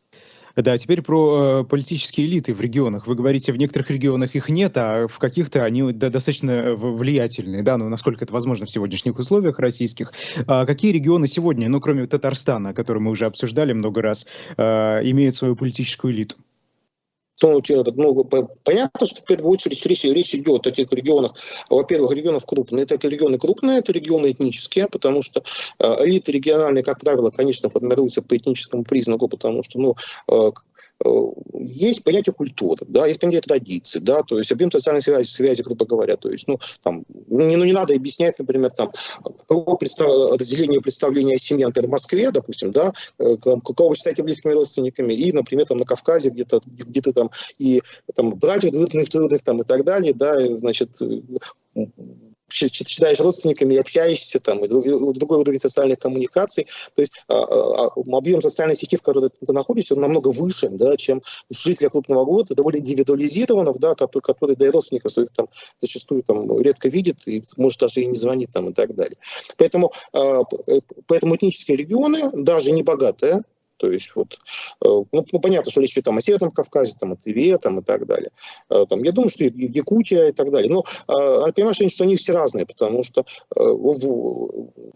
Да, теперь про э, политические элиты в регионах. Вы говорите, в некоторых регионах их нет, а в каких-то они да, достаточно э, влиятельные, да, ну, насколько это возможно в сегодняшних условиях российских. А какие регионы сегодня, ну, кроме Татарстана, который мы уже обсуждали много раз, э, имеют свою политическую элиту? Ну, ну, понятно, что в первую очередь речь, речь идет о тех регионах, во-первых, регионов крупные, это регионы крупные, это регионы этнические, потому что э, элиты региональные, как правило, конечно, формируются по этническому признаку, потому что, ну, э, есть понятие культуры, да, есть понятие традиции, да, то есть объем социальной связи, связи, грубо говоря, то есть, ну, там, не, ну, не надо объяснять, например, там, какого представ... разделения представления о семье, например, в Москве, допустим, да, какого вы считаете близкими родственниками, и, например, там, на Кавказе где-то, где-то там, и там, братьев двоюродных, там, и так далее, да, значит, считаешь родственниками общаешься, там, и другой уровень социальных коммуникаций. То есть а, а, а, объем социальной сети, в которой ты находишься, он намного выше, да, чем жителя крупного города, довольно индивидуализированных, да, который, который да и родственников своих там зачастую там редко видит и может даже и не звонит там и так далее. Поэтому, э, поэтому этнические регионы, даже не богатые, то есть вот, э, ну, ну понятно, что речь идет там о Северном Кавказе, там, о Тыве там, и так далее. Э, там, я думаю, что Якутия и так далее. Но а, понимаешь, что они все разные, потому что э, в,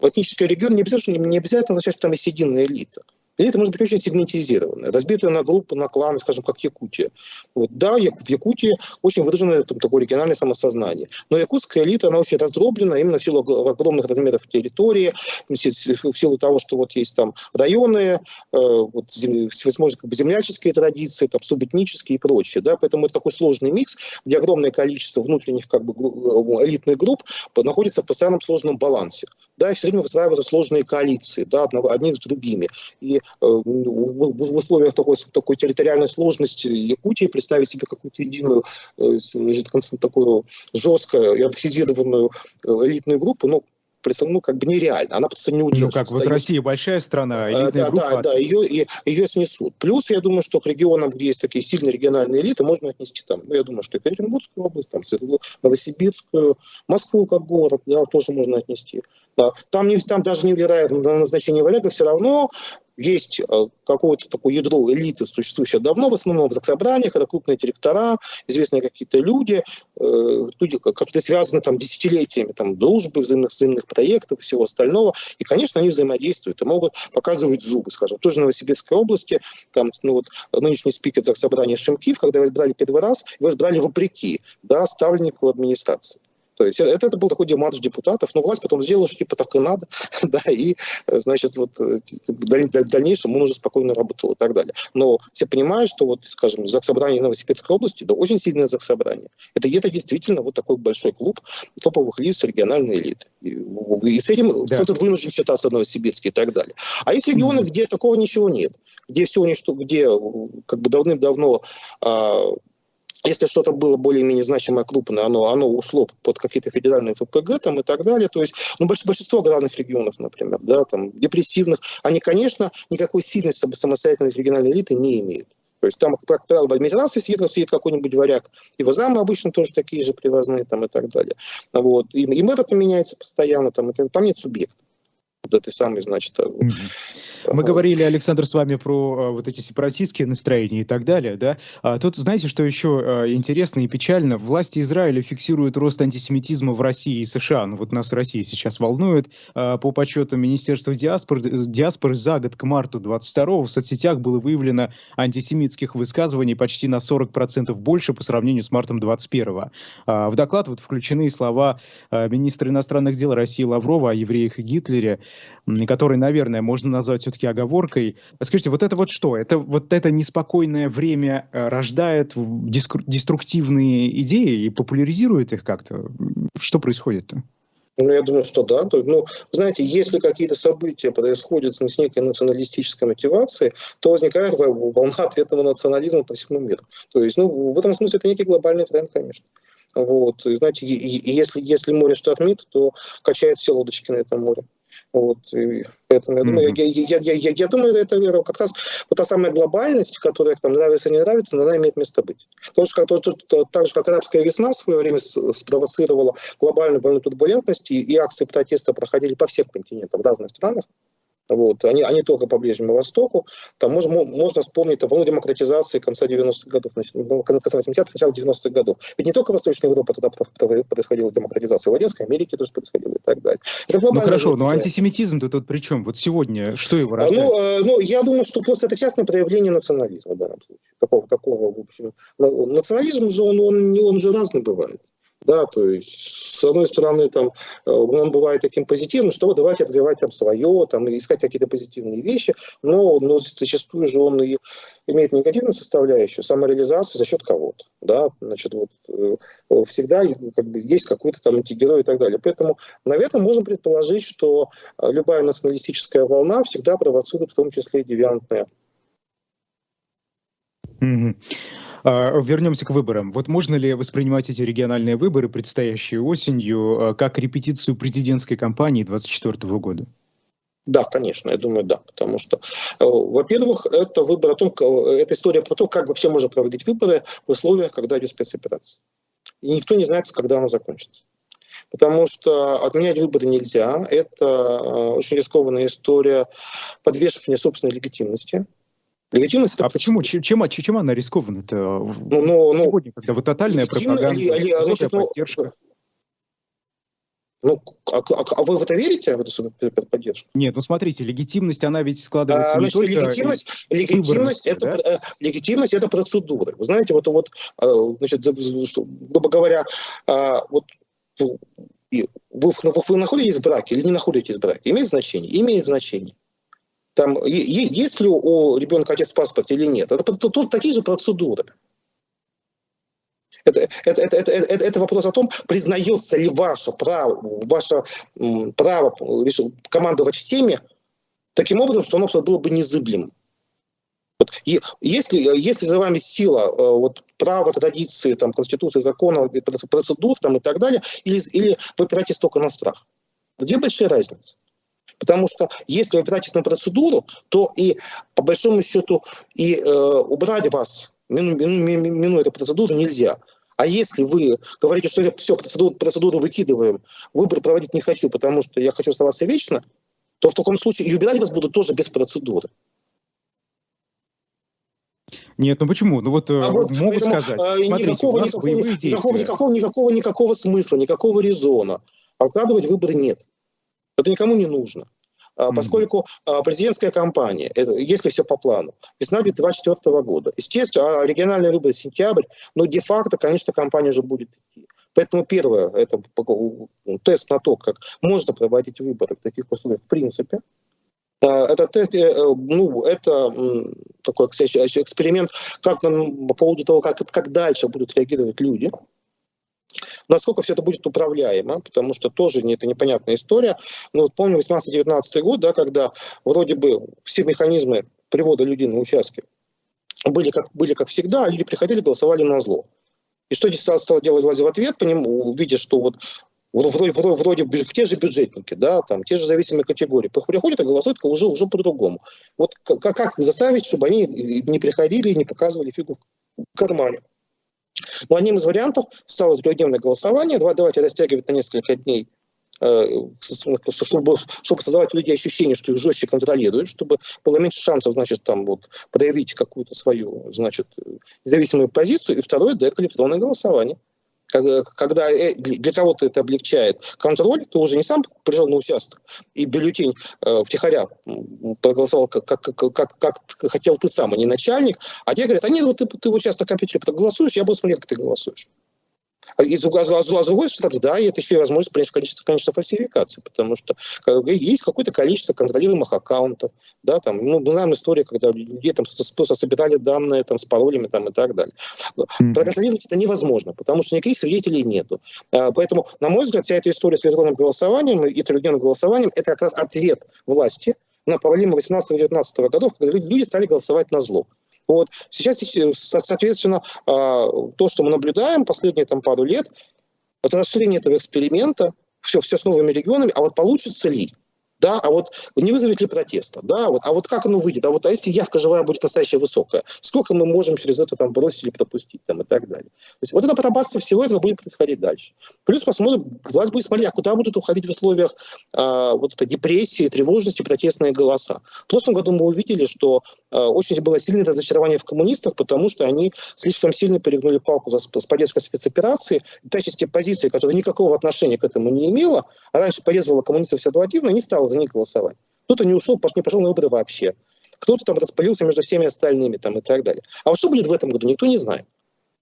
в этнический регион не обязательно, не обязательно означает, что там есть единая элита. Или это может быть очень сегментизированное, разбитое на группы, на кланы, скажем, как Якутия. Вот, да, в Якутии очень выражено там, такое региональное самосознание. Но якутская элита, она очень раздроблена именно в силу огромных размеров территории, в силу того, что вот есть там районы, э, вот, всевозможные как бы, земляческие традиции, там, субэтнические и прочее. Да? Поэтому это такой сложный микс, где огромное количество внутренних как бы, э, элитных групп находится в постоянном сложном балансе да, и все время выстраиваются сложные коалиции, да, одних с другими. И в условиях такой, такой территориальной сложности Якутии представить себе какую-то единую, э, значит, такую жесткую и архизированную э, элитную группу, ну, ну, как бы нереально. Она просто не удержится. Ну, как вот да, Россия большая страна, элитная да, группа. Да, да, ее, ее снесут. Плюс, я думаю, что к регионам, где есть такие сильные региональные элиты, можно отнести там, ну, я думаю, что Екатеринбургскую область, там, Новосибирскую, Москву как город, да, тоже можно отнести. Да. Там, не, там даже не влияет на назначение Валега, все равно есть э, какое-то такое ядро элиты, существующее давно, в основном в заксобраниях, это крупные директора, известные какие-то люди, э, люди, которые связаны там десятилетиями там, дружбы, взаимных, взаимных проектов и всего остального. И, конечно, они взаимодействуют и могут показывать зубы, скажем. Тоже в Новосибирской области, там, ну, вот, нынешний спикер заксобрания Шимкив, когда его избрали первый раз, его избрали вопреки да, ставленнику администрации. То есть это, это был такой демарш депутатов, но власть потом сделала, что типа так и надо, да, и, значит, вот э, в дальнейшем он уже спокойно работал и так далее. Но все понимают, что вот, скажем, Заксобрание Новосибирской области, да, очень сильное Заксобрание. Это, это действительно вот такой большой клуб топовых лиц региональной элиты. И, и с этим да. кто-то вынужден считаться Новосибирский и так далее. А есть регионы, mm-hmm. где такого ничего нет, где все, где как бы давным-давно а, если что-то было более-менее значимое, крупное, оно, оно ушло под какие-то федеральные ФПГ там, и так далее. То есть ну, большинство главных регионов, например, да, там, депрессивных, они, конечно, никакой сильной самостоятельной региональной элиты не имеют. То есть там, как правило, в администрации сидит, сидит какой-нибудь варяг, его замы обычно тоже такие же привозные там, и так далее. Вот. И, и мэр это меняется постоянно, там, и, там нет субъекта вот этой самой, значит, mm-hmm. Мы говорили, Александр, с вами про э, вот эти сепаратистские настроения и так далее, да? А тут, знаете, что еще э, интересно и печально? Власти Израиля фиксируют рост антисемитизма в России и США. Ну вот нас Россия сейчас волнует. А, по подсчетам Министерства диаспоры, диаспоры за год к марту 22 в соцсетях было выявлено антисемитских высказываний почти на 40% больше по сравнению с мартом 21 а, В доклад вот включены слова министра иностранных дел России Лаврова о евреях и Гитлере, который, наверное, можно назвать все-таки оговоркой. Скажите, вот это вот что? Это вот это неспокойное время э, рождает деструктивные идеи и популяризирует их как-то? Что происходит-то? Ну, я думаю, что да. Ну, знаете, если какие-то события происходят с некой националистической мотивацией, то возникает волна ответного национализма по всему миру. То есть, ну, в этом смысле это некий глобальный тренд, конечно. Вот. И, знаете, и, и если, если море штормит, то качает все лодочки на этом море. Вот, и поэтому я думаю, mm-hmm. я, я, я, я, думаю, это как раз вот та самая глобальность, которая там нравится не нравится, но она имеет место быть. Потому что то, то, так же, как арабская весна в свое время спровоцировала глобальную волну турбулентности, и акции протеста проходили по всем континентам в разных странах, вот. Они, они только по Ближнему Востоку. Там можно, можно вспомнить волну демократизации конца 90-х годов, ну, конца 80-х, начала 90-х годов. Ведь не только Восточная Европа тогда происходила демократизация, в Латинской Америке тоже происходило и так далее. Это ну хорошо, но антисемитизм-то тут при чем? Вот сегодня что его а, рождает? Ну, ну, я думаю, что просто это частное проявление национализма в данном случае. Такого, такого в общем. Национализм же, он, он, он же разный бывает. Да, то есть, с одной стороны, там, э, он бывает таким позитивным, что давайте развивать там свое, там, искать какие-то позитивные вещи, но, но зачастую же он и имеет негативную составляющую, самореализацию за счет кого-то. Да? Значит, вот, э, всегда как бы, есть какой-то там антигерой и так далее. Поэтому, наверное, можем предположить, что э, любая националистическая волна всегда провоцирует в том числе и девиантное. Mm-hmm. А, вернемся к выборам. Вот можно ли воспринимать эти региональные выборы, предстоящие осенью, а, как репетицию президентской кампании 2024 года? Да, конечно, я думаю, да, потому что, э, во-первых, это выбор о том, это история про то, как вообще можно проводить выборы в условиях, когда идет спецоперация. И никто не знает, когда она закончится. Потому что отменять выборы нельзя. Это э, очень рискованная история подвешивания собственной легитимности. Легитимность а почему? Чем, чем, чем она рискована-то? Ну, ну, ну, Сегодня, когда вот тотальная пропаганда, ли, ли, значит, ну, поддержка. Ну, а, а, а вы в это верите, в эту поддержку? Нет, ну смотрите, легитимность, она ведь складывается а, значит, не только легитимность, легитимность, это, да? Э, легитимность это процедуры. Вы знаете, вот, вот э, значит, грубо говоря, э, вот вы, вы, вы находитесь в браке или не находитесь в браке, имеет значение? Имеет значение. Там, есть ли у ребенка отец паспорт или нет? Это, тут, тут такие же процедуры. Это, это, это, это, это, это вопрос о том, признается ли ваше право, ваше право командовать всеми таким образом, что оно было бы незыблемым. Вот, и если, если за вами сила э, вот, права, традиции, там, конституции, закона, процедур там, и так далее, или, или вы опираетесь только на страх, где большая разница? Потому что если вы опираетесь на процедуру, то и по большому счету и э, убрать вас, мину, мину, минуя эту процедуру, нельзя. А если вы говорите, что все, процедуру, процедуру выкидываем, выбор проводить не хочу, потому что я хочу оставаться вечно, то в таком случае и убирать вас будут тоже без процедуры. Нет, ну почему? Ну вот, а вот могут поэтому, сказать, а, смотрите, никакого, никакого, никакого, никакого, никакого, никакого смысла, никакого резона. Откладывать выборы нет. Это никому не нужно. Mm-hmm. Поскольку а, президентская кампания, если все по плану, весна 2024 года, естественно, а региональные выборы сентябрь, но де-факто, конечно, кампания уже будет идти. Поэтому первое, это тест на то, как можно проводить выборы в таких условиях в принципе. Это тест, э, ну, это такой, кстати, эксперимент как по поводу того, как, как дальше будут реагировать люди. Насколько все это будет управляемо, потому что тоже не, это непонятная история. Но вот помню 18-19 год, да, когда вроде бы все механизмы привода людей на участки были как, были как всегда, а люди приходили, голосовали на зло. И что здесь стало делать власть в ответ по нему, видя, что вот вроде, вроде, вроде те же бюджетники, да, там, те же зависимые категории, приходят и голосуют уже, уже по-другому. Вот как, как их заставить, чтобы они не приходили и не показывали фигу в кармане. Но одним из вариантов стало трехдневное голосование. Давайте растягивать на несколько дней э, чтобы, чтобы создавать у людей ощущение, что их жестче контролируют, чтобы было меньше шансов, значит, там вот проявить какую-то свою, значит, независимую позицию. И второе, да, электронное голосование когда э, для кого-то это облегчает контроль, ты уже не сам пришел на участок и бюллетень э, втихаря проголосовал, как, как, как, как, хотел ты сам, а не начальник, а те говорят, а нет, вот ты, ты в участок компьютера проголосуешь, я буду смотреть, как ты голосуешь. А из а, а, а с другой стороны, да, и это еще и возможность принять количество, конечно, фальсификации, потому что есть какое-то количество контролируемых аккаунтов, да, там, ну, мы знаем историю, когда людей там собирали данные там с паролями там и так далее. Mm-hmm. Проконтролировать это невозможно, потому что никаких свидетелей нету. Поэтому, на мой взгляд, вся эта история с электронным голосованием и трехдневным голосованием это как раз ответ власти на проблемы 18-19 годов, когда люди стали голосовать на зло. Вот. Сейчас, соответственно, а, то, что мы наблюдаем последние там, пару лет, это расширение этого эксперимента, все, все с новыми регионами, а вот получится ли? Да, а вот не вызовет ли протеста, да, вот, а вот как оно выйдет, а вот а если явка живая будет настоящая высокая, сколько мы можем через это там бросить или пропустить там и так далее. То есть вот это пробация всего этого будет происходить дальше. Плюс посмотрим, власть будет смотреть, а куда будут уходить в условиях а, вот этой депрессии, тревожности, протестные голоса. В прошлом году мы увидели, что а, очень было сильное разочарование в коммунистах, потому что они слишком сильно перегнули палку за, с поддержкой спецоперации, и та часть позиции, которая никакого отношения к этому не имела, а раньше поддерживала коммунистов ситуативно, не стала за них голосовать. Кто-то не ушел, не пошел на выборы вообще. Кто-то там распылился между всеми остальными там, и так далее. А вот что будет в этом году, никто не знает.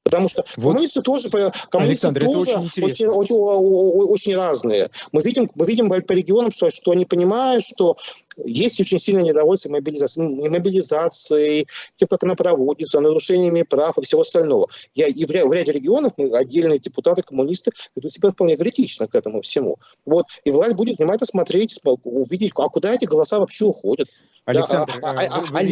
Потому что вот. коммунисты тоже, коммунисты Александр, тоже очень, очень, очень, очень разные. Мы видим, мы видим по регионам, что, что они понимают, что есть очень сильное недовольство мобилизацией, мобилизацией тем, как она проводится, нарушениями прав и всего остального. Я, и в, в ряде регионов мы, отдельные депутаты, коммунисты ведут себя вполне критично к этому всему. Вот. И власть будет внимательно смотреть, увидеть, а куда эти голоса вообще уходят. Александр, да, а, а, а,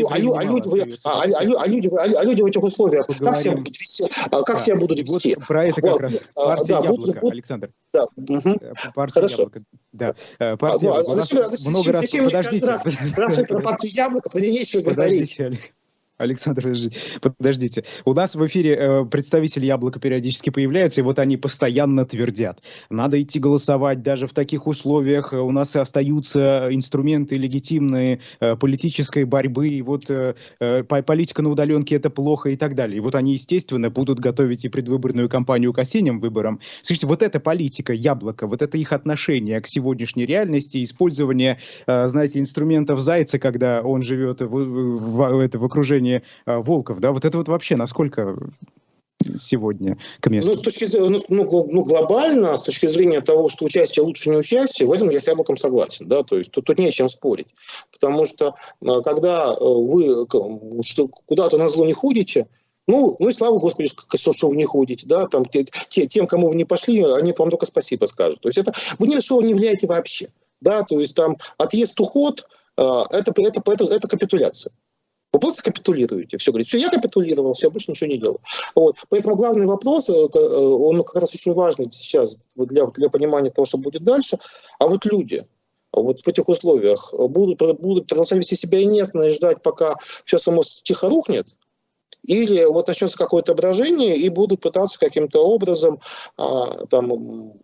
люди в этих условиях как себя будут вести? А, как себя будут вести? Вот про это как раз. Партия да, Яблоко, будут, Александр. Да. Угу. Партия Хорошо. Яблоко. Да. Партия ну. Зачем, много раз, подождите. Спрашивать про партию Яблоко, про нечего говорить. Александр, подождите. У нас в эфире э, представители Яблока периодически появляются, и вот они постоянно твердят. Надо идти голосовать даже в таких условиях. У нас остаются инструменты легитимные э, политической борьбы. И вот э, э, политика на удаленке это плохо и так далее. И вот они, естественно, будут готовить и предвыборную кампанию к осенним выборам. Слушайте, вот эта политика Яблока, вот это их отношение к сегодняшней реальности, использование, э, знаете, инструментов Зайца, когда он живет в, в, в, это, в окружении отношении э, волков, да, вот это вот вообще насколько сегодня к месту? Ну, с точки зрения, ну, ну, ну, глобально, с точки зрения того, что участие лучше не участие, в этом я с Яблоком согласен, да, то есть тут, тут не о чем спорить, потому что э, когда э, вы куда-то на зло не ходите, ну, ну и слава Господи, что, что вы не ходите, да, там, те, тем, кому вы не пошли, они вам только спасибо скажут. То есть это, вы ни на что не влияете вообще, да, то есть там отъезд, уход, это, это, это, это капитуляция. Вы просто капитулируете. Все, говорит, все, я капитулировал, все, больше ничего не делал. Вот. Поэтому главный вопрос, э, э, он как раз очень важный сейчас для, для понимания того, что будет дальше. А вот люди, вот в этих условиях будут, будут продолжать вести себя инертно и ждать, пока все само тихо рухнет, или вот начнется какое-то брожение, и будут пытаться каким-то образом а, там,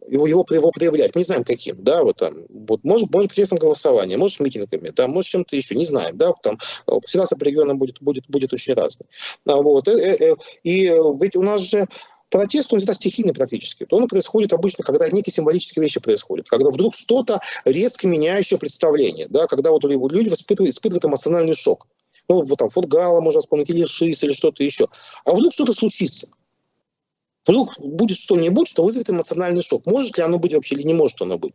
его, его, его проявлять. Не знаем каким, да, вот там, вот, может, может посредством голосования, может, митингами, да, может, чем-то еще, не знаем, да, там, ситуация по регионам будет, будет, будет очень разной. А, вот, и, э, э, и, и ведь у нас же протест, он всегда стихийный практически. Он происходит обычно, когда некие символические вещи происходят, когда вдруг что-то резко меняющее представление, да, когда вот люди испытывают, испытывают эмоциональный шок ну, вот там, Футгала можно вспомнить, или ШИС, или что-то еще. А вдруг что-то случится? Вдруг будет что-нибудь, что вызовет эмоциональный шок. Может ли оно быть вообще или не может оно быть?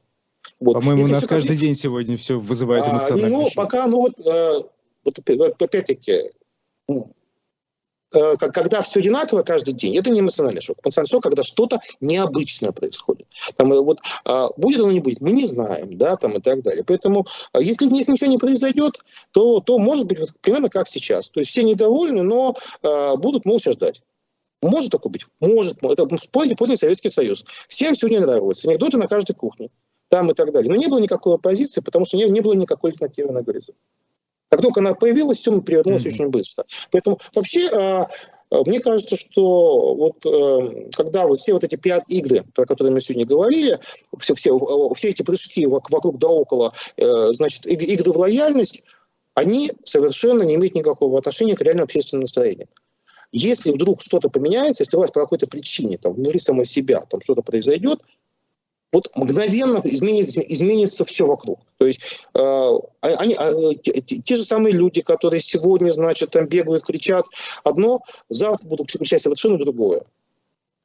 Вот. По-моему, у нас каждый как... день сегодня все вызывает а, эмоциональный а, ну, шок. пока, ну вот, э, вот опять-таки, ну, когда все одинаково каждый день, это не эмоциональный шок. Эмоциональный шок, когда что-то необычное происходит. Там, э, вот, а, будет оно не будет, мы не знаем, да, там и так далее. Поэтому, а, если, если ничего не произойдет, то, то может быть примерно как сейчас. То есть все недовольны, но а, будут молча ждать. Может такое быть? Может. Это вспомните поздний Советский Союз. Всем все не нравилось. Анекдоты на каждой кухне. Там и так далее. Но не было никакой оппозиции, потому что не, не было никакой альтернативы на горизонте. Как только она появилась, все перевернулось mm-hmm. очень быстро. Поэтому вообще а, а, мне кажется, что вот э, когда вот все вот эти пиар-игры, про которые мы сегодня говорили, все, все, все эти прыжки вокруг да около, э, значит, игры в лояльность, они совершенно не имеют никакого отношения к реальному общественному настроению. Если вдруг что-то поменяется, если власть по какой-то причине, там, внутри самой себя, там что-то произойдет, вот мгновенно изменится, изменится все вокруг. То есть э, они, э, те, те же самые люди, которые сегодня, значит, там бегают, кричат одно, завтра будут кричать совершенно другое.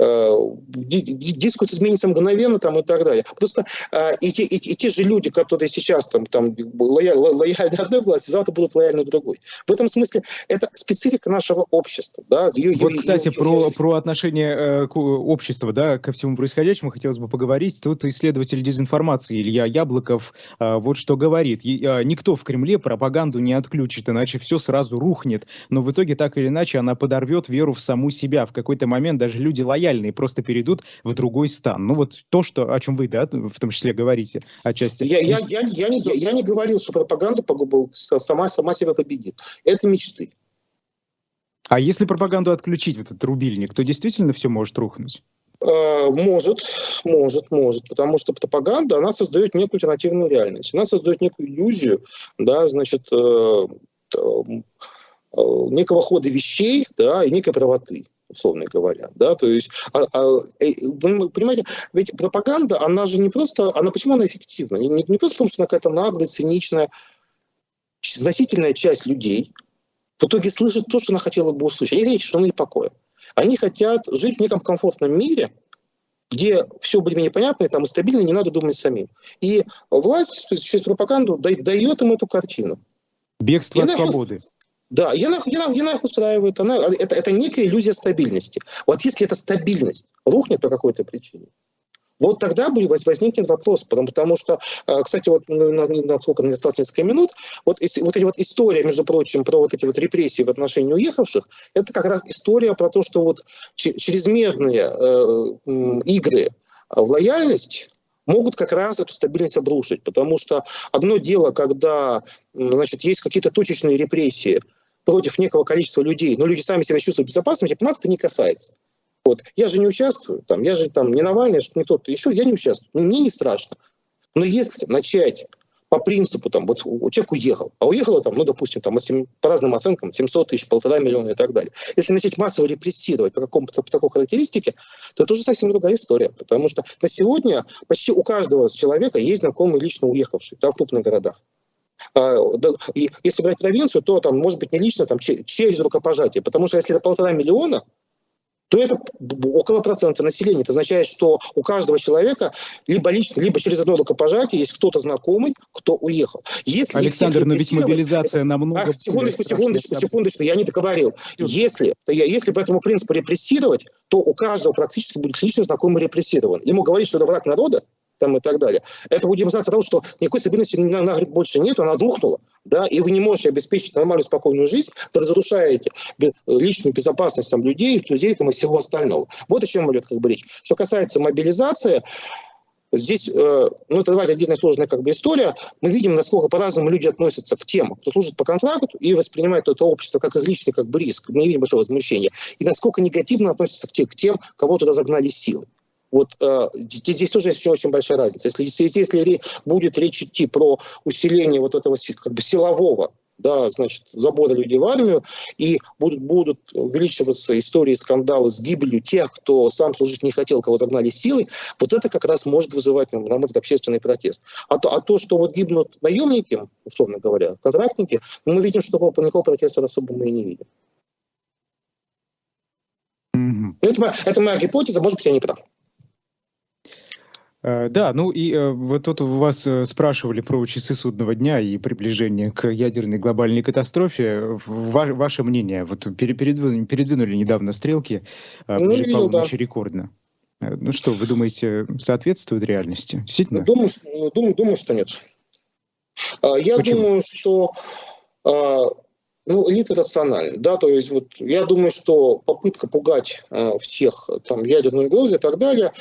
Э, дискурс изменится мгновенно там, и так далее. Просто э, и, те, и, и те же люди, которые сейчас там, там лояльны, лояльны одной власти, завтра будут лояльны другой. В этом смысле это специфика нашего общества. Да? Ее, вот, ее, кстати, ее, про, ее... про отношение э, к обществу да, ко всему происходящему хотелось бы поговорить. Тут исследователь дезинформации Илья Яблоков э, вот что говорит. И, э, никто в Кремле пропаганду не отключит, иначе все сразу рухнет. Но в итоге так или иначе она подорвет веру в саму себя. В какой-то момент даже люди лояльны лояльные просто перейдут в другой стан. Ну вот то, что, о чем вы, да, в том числе говорите отчасти. Я, я, я, я, не, я не говорил, что пропаганда сама, сама себя победит. Это мечты. А если пропаганду отключить, в этот рубильник, то действительно все может рухнуть? Э, может, может, может, потому что пропаганда, она создает некую альтернативную реальность, она создает некую иллюзию, да, значит, э, э, некого хода вещей, да, и некой правоты условно говоря, да, то есть, а, а, э, вы понимаете, ведь пропаганда, она же не просто, она почему она эффективна? Не, не, просто потому, что она какая-то наглая, циничная, значительная часть людей в итоге слышит то, что она хотела бы услышать. Они хотят тишины и покоя. Они хотят жить в неком комфортном мире, где все более-менее понятно, и там и стабильно, не надо думать самим. И власть через пропаганду дает им эту картину. Бегство от свободы. Да, я нах, я, я нах устраивает. Она, это, это некая иллюзия стабильности. Вот если эта стабильность рухнет по какой-то причине, вот тогда будет возникнет вопрос, потому, потому что, а, кстати, вот ну, на, на сколько мне осталось несколько минут, вот, вот эти вот история, между прочим, про вот эти вот репрессии в отношении уехавших, это как раз история про то, что вот чрезмерные э, игры в лояльность могут как раз эту стабильность обрушить, потому что одно дело, когда значит, есть какие-то точечные репрессии против некого количества людей, но люди сами себя чувствуют безопасными, типа нас это не касается. Вот. Я же не участвую, там, я же там не Навальный, не тот-то еще, я не участвую. Мне не страшно. Но если начать по принципу, там, вот человек уехал, а уехало там, ну, допустим, там, по разным оценкам, 700 тысяч, полтора миллиона и так далее. Если начать массово репрессировать по, какому-то, по такой характеристике, то это уже совсем другая история. Потому что на сегодня почти у каждого человека есть знакомый лично уехавший да, в крупных городах. А, если брать провинцию, то там, может быть, не лично, там, через рукопожатие. Потому что если это полтора миллиона, то это около процента населения. Это означает, что у каждого человека либо лично, либо через одно рукопожатие есть кто-то знакомый, кто уехал. Если Александр, но ведь мобилизация намного... А, секундочку, секундочку, секундочку, я не договорил. Если, если по этому принципу репрессировать, то у каждого практически будет лично знакомый репрессирован. Ему говорить, что это враг народа, там и так далее. Это будет демонстрация того, что никакой стабильности на, на больше нет, она рухнула, да, и вы не можете обеспечить нормальную спокойную жизнь, вы разрушаете личную безопасность там, людей, друзей там, и всего остального. Вот о чем идет как бы речь. Что касается мобилизации, Здесь, э, ну, это давайте отдельная сложная как бы история. Мы видим, насколько по-разному люди относятся к тем, кто служит по контракту и воспринимает это общество как их личный как бы риск. Мы не видим большого возмущения. И насколько негативно относятся к тем, к тем кого туда загнали силы. Вот э, здесь тоже есть очень, большая разница. Если, если, если будет речь идти про усиление вот этого как бы силового да, значит, забора людей в армию, и будут, будут увеличиваться истории, скандалы с гибелью тех, кто сам служить не хотел, кого загнали силой, вот это как раз может вызывать, на мой взгляд, общественный протест. А то, а то, что вот гибнут наемники, условно говоря, контрактники, ну, мы видим, что такого, никакого протеста особо мы и не видим. Mm-hmm. Это, это моя гипотеза, может быть, я не прав. Э, да, ну и э, вот тут вас э, спрашивали про часы судного дня и приближение к ядерной глобальной катастрофе. ваше мнение, вот передвинули, передвинули недавно стрелки, ну, Павел видел, да. рекордно. Ну что, вы думаете, соответствует реальности? Действительно? Думаю, думаю, думаю что нет. А, я Почему? думаю, что а, ну, элита рациональна, да, то есть вот я думаю, что попытка пугать всех там ядерной угрозой и так далее,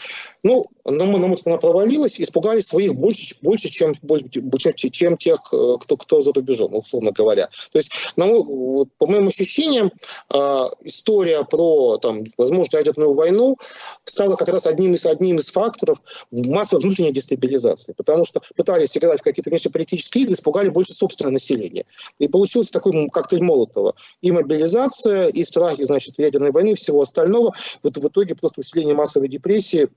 ну, нам, нам она провалилась, испугались своих больше, больше чем, больше, чем тех, э, кто, кто за рубежом, условно говоря. То есть, вот, по моим ощущениям, э, история про, там, возможно, ядерную войну стала как раз одним из, одним из факторов массовой внутренней дестабилизации, потому что пытались играть в какие-то внешнеполитические игры, испугали больше собственное население. И получился такой коктейль Молотова. И мобилизация, и страхи, значит, ядерной войны, всего остального. Вот в итоге просто усиление массовой депрессии,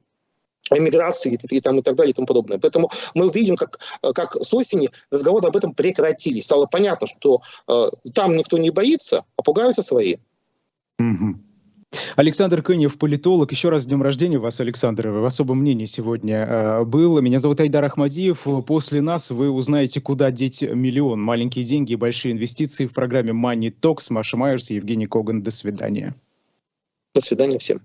эмиграции и, там, и так далее и тому подобное. Поэтому мы видим, как, как с осени разговоры об этом прекратились. Стало понятно, что э, там никто не боится, а пугаются свои. Mm-hmm. Александр Кынев, политолог. Еще раз с днем рождения вас, Александр. В особом мнении сегодня э, был. Меня зовут Айдар Ахмадиев. После нас вы узнаете, куда деть миллион. Маленькие деньги и большие инвестиции в программе Money Talks. Маша Майерс и Евгений Коган. До свидания. До свидания всем.